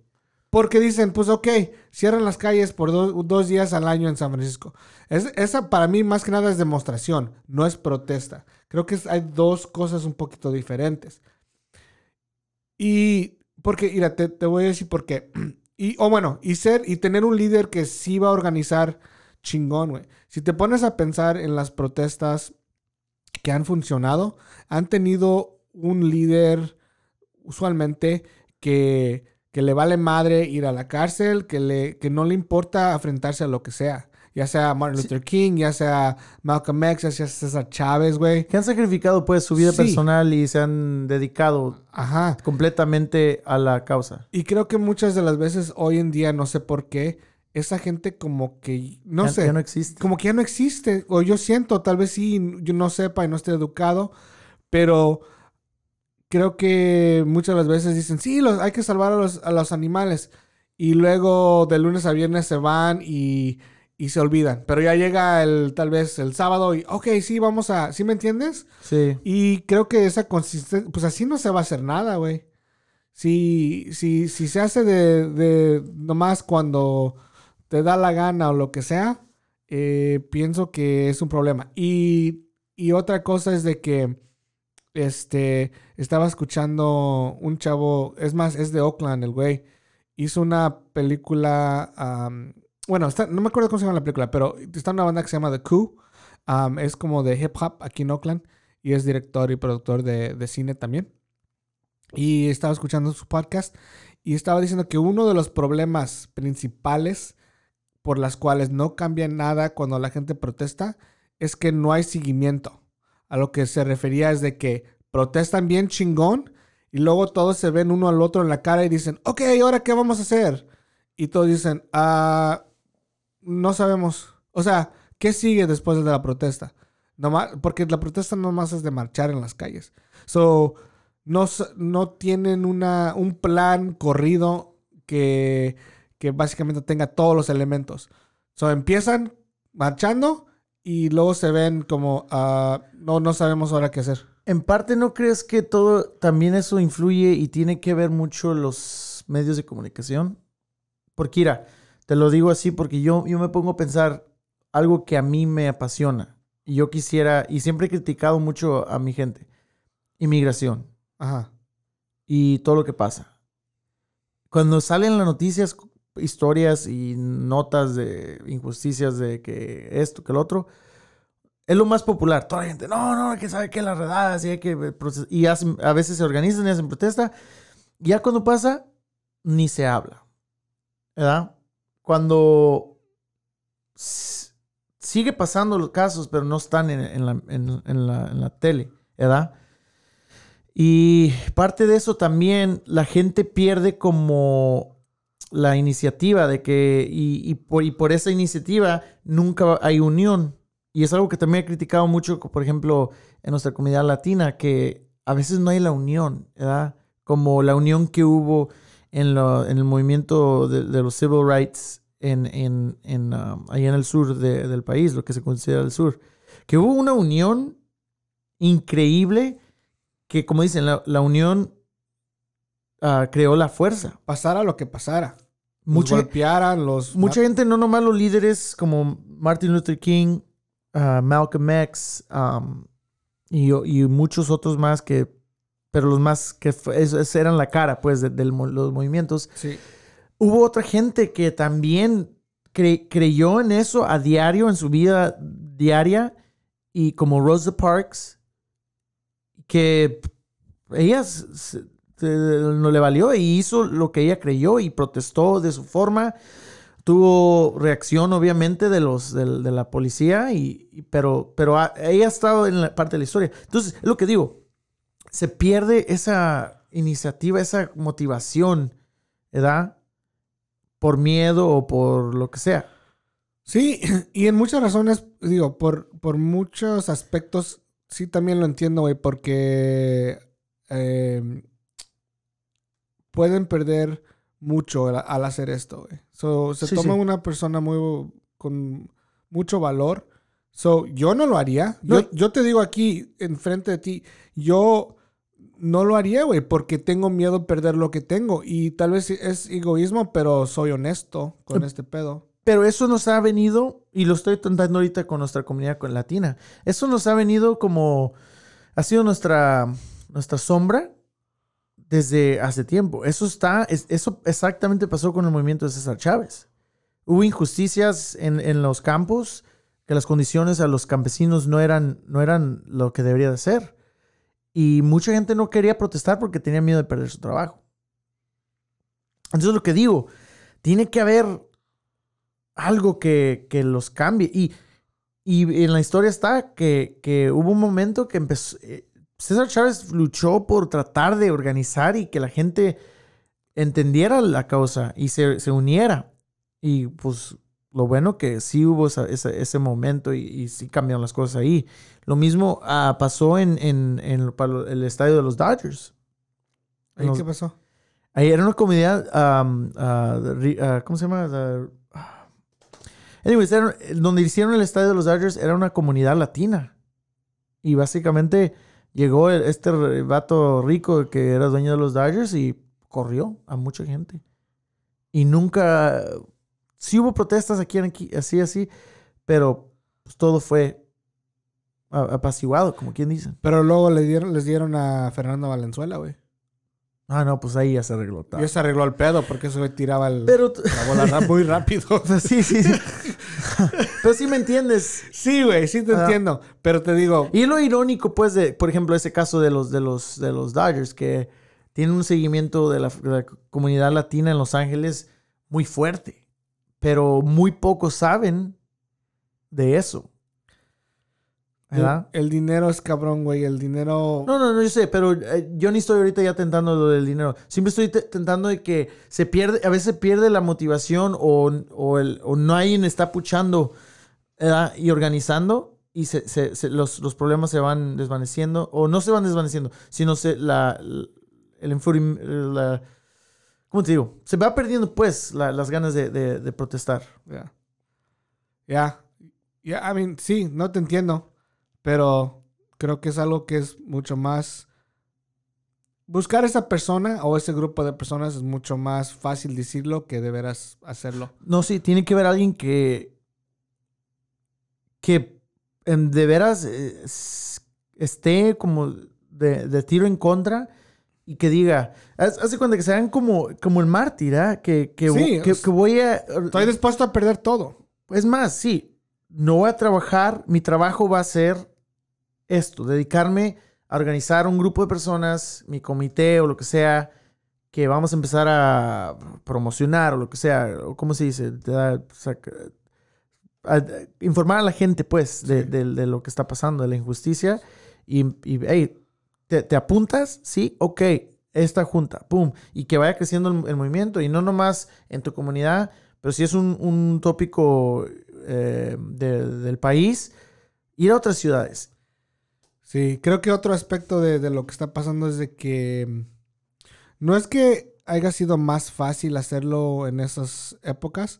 Porque dicen, pues ok, cierran las calles por do- dos días al año en San Francisco. Es- esa para mí más que nada es demostración, no es protesta. Creo que hay dos cosas un poquito diferentes. Y porque, mira, te, te voy a decir por qué. Y, o bueno, y ser, y tener un líder que sí va a organizar chingón, güey. Si te pones a pensar en las protestas que han funcionado, han tenido un líder usualmente que, que le vale madre ir a la cárcel, que, le, que no le importa enfrentarse a lo que sea. Ya sea Martin Luther King, ya sea Malcolm X, ya sea César Chávez, güey. Que han sacrificado pues su vida Sí. personal y se han dedicado Ajá. completamente a la causa. Y creo que muchas de las veces hoy en día, no sé por qué, esa gente como que, no Ya- sé, Ya no existe. como que ya no existe. O yo siento, tal vez sí, yo no sepa y no esté educado, pero creo que muchas de las veces dicen, sí, los, hay que salvar a los, a los animales. Y luego de lunes a viernes se van y, y se olvidan. Pero ya llega el, tal vez el sábado y, ok, sí, vamos a, ¿sí me entiendes? Sí. Y creo que esa consistencia, pues así no se va a hacer nada, güey. Si, si, si se hace de, de nomás cuando te da la gana o lo que sea, eh, pienso que es un problema. Y, y otra cosa es de que este estaba escuchando un chavo, es más, es de Oakland, el güey. Hizo una película, am, bueno, no me acuerdo cómo se llama la película, pero está una banda que se llama The Coup. Es como de hip hop aquí en Oakland y es director y productor de, de cine también. Y estaba escuchando su podcast y estaba diciendo que uno de los problemas principales por las cuales no cambia nada cuando la gente protesta es que no hay seguimiento. A lo que se refería es de que protestan bien chingón y luego todos se ven uno al otro en la cara y dicen, ok, ¿ahora qué vamos a hacer? Y todos dicen, ah, no sabemos. O sea, ¿qué sigue después de la protesta? Porque la protesta nomás es de marchar en las calles. So, no, no tienen una, un plan corrido que, que básicamente tenga todos los elementos. So, empiezan marchando y luego se ven como, ah, no, no sabemos ahora qué hacer. En parte, ¿no crees que todo, también eso influye y tiene que ver mucho los medios de comunicación? Porque, mira, te lo digo así porque yo, yo me pongo a pensar algo que a mí me apasiona. Y yo quisiera, y siempre he criticado mucho a mi gente, inmigración. Ajá. Y todo lo que pasa. Cuando salen las noticias, historias y notas de injusticias de que esto, que el otro, es lo más popular. Toda la gente, no, no, hay que saber que las redadas y hay que y hacen, a veces se organizan y hacen protesta. Ya cuando pasa, ni se habla. ¿Verdad? Cuando sigue pasando los casos, pero no están en, la, en, la, tele, ¿verdad? Y parte de eso también, la gente pierde como la iniciativa de que, y, por, y por esa iniciativa nunca hay unión. Y es algo que también he criticado mucho, por ejemplo, en nuestra comunidad latina, que a veces no hay la unión, ¿verdad? Como la unión que hubo en, en el movimiento de, los civil rights en, en, en um, allá en el sur del país, lo que se considera el sur. Que hubo una unión increíble que, como dicen, la, unión ah, creó la fuerza. Pasara lo que pasara. Mucha, golpearan, los... Mucha gente, no nomás los líderes como Martin Luther King, uh, Malcolm X um, y, y, muchos otros más que, pero los más que eran la cara, pues, de, los movimientos. Sí. Hubo otra gente que también creyó en eso a diario, en su vida diaria, y como Rosa Parks, que ella no le valió y hizo lo que ella creyó y protestó de su forma. Tuvo reacción obviamente de los de, la policía y, pero pero ella ha estado en la parte de la historia. Entonces es lo que digo se pierde esa iniciativa esa motivación ¿verdad? por miedo o por lo que sea. Sí y en muchas razones digo por por muchos aspectos sí también lo entiendo güey porque em, pueden perder mucho al, hacer esto, güey. So, se toma una persona muy con mucho valor. So, yo no lo haría. Yo, yo te digo aquí, enfrente de ti, yo no lo haría, güey, porque tengo miedo de perder lo que tengo. Y tal vez es egoísmo, pero soy honesto con este pedo. Pero eso nos ha venido, y lo estoy tratando ahorita con nuestra comunidad latina, eso nos ha venido como, ha sido nuestra, nuestra sombra desde hace tiempo. Eso está, eso exactamente pasó con el movimiento de César Chávez. Hubo injusticias en, los campos, que las condiciones a los campesinos no eran, no eran lo que debería de ser. Y mucha gente no quería protestar porque tenía miedo de perder su trabajo. Entonces lo que digo, tiene que haber algo que, los cambie. Y, y en la historia está que, que hubo un momento que empezó, eh, César Chávez luchó por tratar de organizar y que la gente entendiera la causa y se, uniera. Y pues lo bueno que sí hubo ese momento y, sí cambiaron las cosas ahí. Lo mismo ah, pasó en, el estadio de los Dodgers. qué pasó? Ahí era una comunidad, ah, ¿cómo se llama? anyways, donde hicieron el estadio de los Dodgers era una comunidad latina. Y básicamente llegó este vato rico que era dueño de los Dodgers y corrió a mucha gente. Y nunca, sí hubo protestas aquí, aquí así, así, pero pues, todo fue apaciguado, como quien dice. Pero luego le dieron, les dieron a Fernando Valenzuela, güey. Ah, no, pues ahí ya se arregló. Ya se arregló el pedo porque eso tiraba el, la bola muy rápido. sí, sí, sí. Pero sí me entiendes. Sí, güey, sí te entiendo. Pero te digo. Y lo irónico, pues, de, por ejemplo, ese caso de los, de los, de los Dodgers, que tienen un seguimiento de la, comunidad latina en Los Ángeles muy fuerte. Pero muy pocos saben de eso. El, ¿verdad? el dinero es cabrón, güey. El dinero. No, no, no, yo sé, pero eh, yo ni estoy ahorita ya tentando lo del dinero. Siempre estoy te- tentando de que se pierde, a veces se pierde la motivación o, o, el, o no alguien está puchando ¿verdad? y organizando y se, se- se- los, los problemas se van desvaneciendo o no se van desvaneciendo, sino se, la, el enfurim- la- ¿cómo te digo? Se va perdiendo pues la- las ganas de, de- de protestar. Ya. Ya. Ya, I mean, sí, no te entiendo. Pero creo que es algo que es mucho más. Buscar esa persona o ese grupo de personas es mucho más fácil decirlo que de veras hacerlo. No, sí, tiene que haber alguien que. que en- de veras eh, esté como de, de tiro en contra y que diga. Hace cuenta que sean como, como el mártir, ¿ah? Que, que, Sí, que- que voy a. Estoy dispuesto a perder todo. Es más, sí, no voy a trabajar, mi trabajo va a ser esto, dedicarme a organizar un grupo de personas, mi comité o lo que sea, que vamos a empezar a promocionar o lo que sea, o cómo se dice, a- a- informar a la gente pues de, Sí. de- de lo que está pasando, de la injusticia, y, y hey, ¿te, te apuntas? Sí, ok, esta junta, pum, y que vaya creciendo el, el movimiento, y no nomás en tu comunidad, pero si es un, un tópico eh, de- del país, ir a otras ciudades. Sí, creo que otro aspecto de, de lo que está pasando es de que mm, no es que haya sido más fácil hacerlo en esas épocas,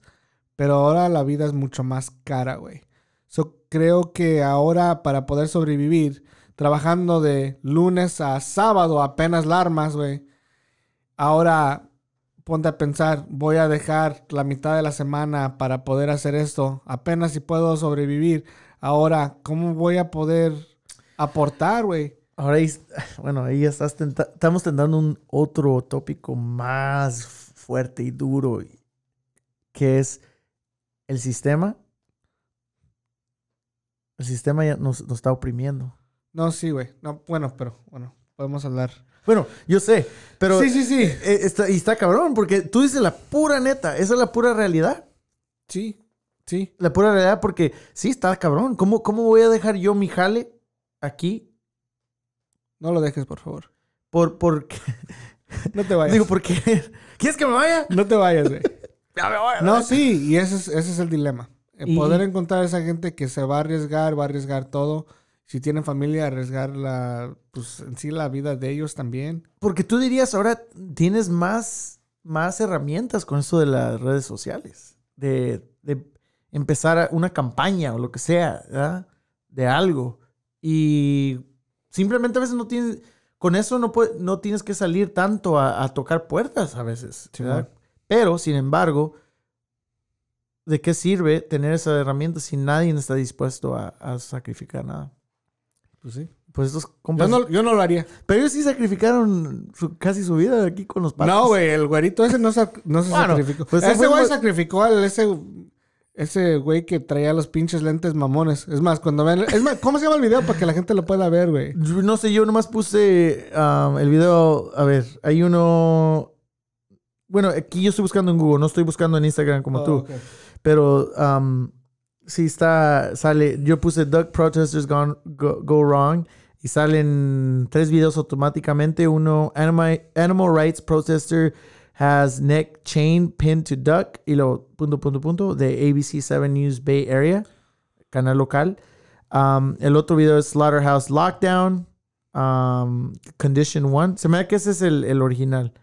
pero ahora la vida es mucho más cara, güey. So, creo que ahora para poder sobrevivir, trabajando de lunes a sábado apenas la armas, güey. Ahora ponte a pensar, voy a dejar la mitad de la semana para poder hacer esto, apenas si puedo sobrevivir. Ahora, ¿cómo voy a poder aportar, güey? Ahora, bueno, ahí estás tenta- estamos tentando un otro tópico más fuerte y duro, que es el sistema. El sistema ya nos, nos está oprimiendo. No, sí, güey. No, bueno, pero bueno, podemos hablar. Bueno, yo sé, pero sí, sí, sí. eh, está, y está cabrón, porque tú dices la pura neta, esa es la pura realidad. Sí, sí. La pura realidad, porque sí, está cabrón. ¿Cómo, cómo voy a dejar yo mi jale aquí? No lo dejes, por favor. Por, por, No te vayas. digo, porque ¿Quieres que me vaya? no te vayas, güey. Ya me voy. No, sí, y ese es, ese es el dilema. El Y- poder encontrar esa gente que se va a arriesgar, va a arriesgar todo. Si tienen familia, arriesgar la, pues en sí la vida de ellos también. Porque tú dirías, ahora tienes más, más herramientas con esto de las redes sociales. De, de empezar una campaña o lo que sea, ¿verdad? De algo. Y simplemente a veces no tienes... Con eso no, puede- no tienes que salir tanto a, a tocar puertas a veces. Simón. Pero, sin embargo, ¿de qué sirve tener esa herramienta si nadie está dispuesto a, a sacrificar nada? Pues sí. Pues estos Yo compas... no, yo no lo haría. Pero ellos sí sacrificaron su- casi su vida aquí con los patos. No, güey, el güerito ese no, sac- no se Bueno, sacrificó. pues ese fue güey sacrificó al ese ese güey que traía los pinches lentes mamones. Es más, cuando ven, es más, ¿cómo se llama el video para que la gente lo pueda ver, güey? No sé, yo nomás puse um, el video. A ver, hay uno. Bueno, aquí yo estoy buscando en Google, no estoy buscando en Instagram como Oh, tú. Pero um, sí está, sale. Yo puse Duck Protesters gone, go, go Wrong y salen tres videos automáticamente. Uno, Animal, Animal Rights Protester has neck chain pinned to duck y luego punto, punto, punto de ABC 7 News Bay Area, canal local. Um, el otro video es Slaughterhouse Lockdown, um, Condition 1. Se me da que ese es el, el original.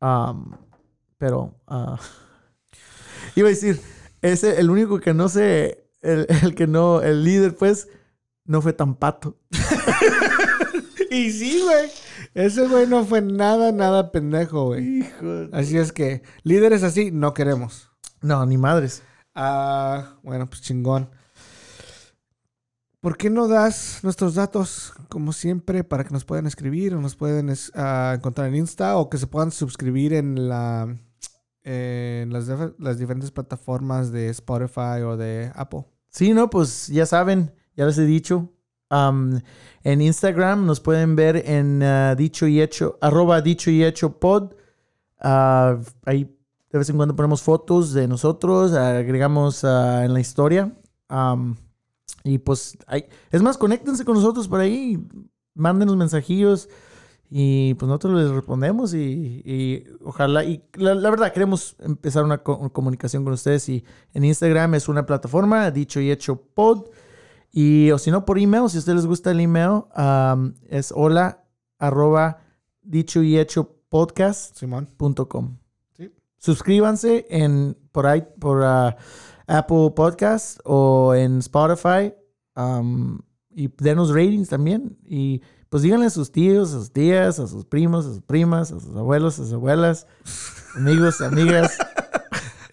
Um, pero ah, iba a decir, ese, el único que no sé, el, el que no, el líder, pues, no fue tan pato. Y sí, güey. Ese güey no fue nada, nada pendejo, güey. Hijo. Así es que líderes así no queremos. No, ni madres. Ah, bueno, pues chingón. ¿Por qué no das nuestros datos, como siempre, para que nos puedan escribir o nos pueden ah, encontrar en Insta o que se puedan suscribir en la en las, las diferentes plataformas de Spotify o de Apple? Sí, no, pues ya saben, ya les he dicho. Um, en Instagram nos pueden ver en ah, dicho y hecho, arroba dicho y hecho pod. Ah, ahí de vez en cuando ponemos fotos de nosotros, agregamos ah, en la historia. Um, Y pues, hay, es más, conéctense con nosotros por ahí, mándenos mensajillos y pues nosotros les respondemos y, y ojalá, y la, la verdad, queremos empezar una co- comunicación con ustedes y en Instagram es una plataforma, dicho y hecho pod, y o si no por email, si a ustedes les gusta el email, um, es hola arroba dicho y hecho podcast Simón. com. Sí. Suscríbanse en por ahí por ah, Apple Podcast o en Spotify um, y denos ratings también y pues díganle a sus tíos, a sus tías, a sus primos, a sus primas, a sus abuelos, a sus abuelas, amigos, amigas,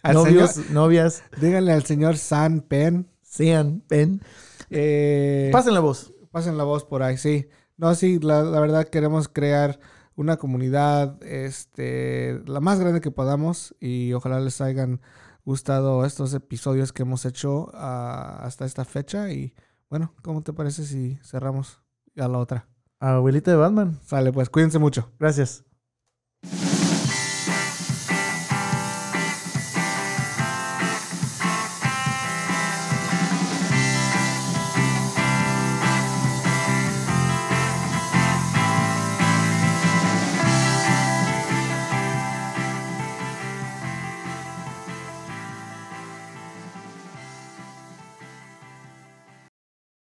novios, señor- novias, díganle al señor San Pen. sean, ven, Eh, pasen la voz. pasen la voz por ahí, sí. No, sí, la, la verdad queremos crear una comunidad este, la más grande que podamos y ojalá les hayan gustado estos episodios que hemos hecho ah, hasta esta fecha y bueno, ¿cómo te parece si cerramos a la otra? Abuelita de Batman, Sale, pues cuídense mucho. gracias.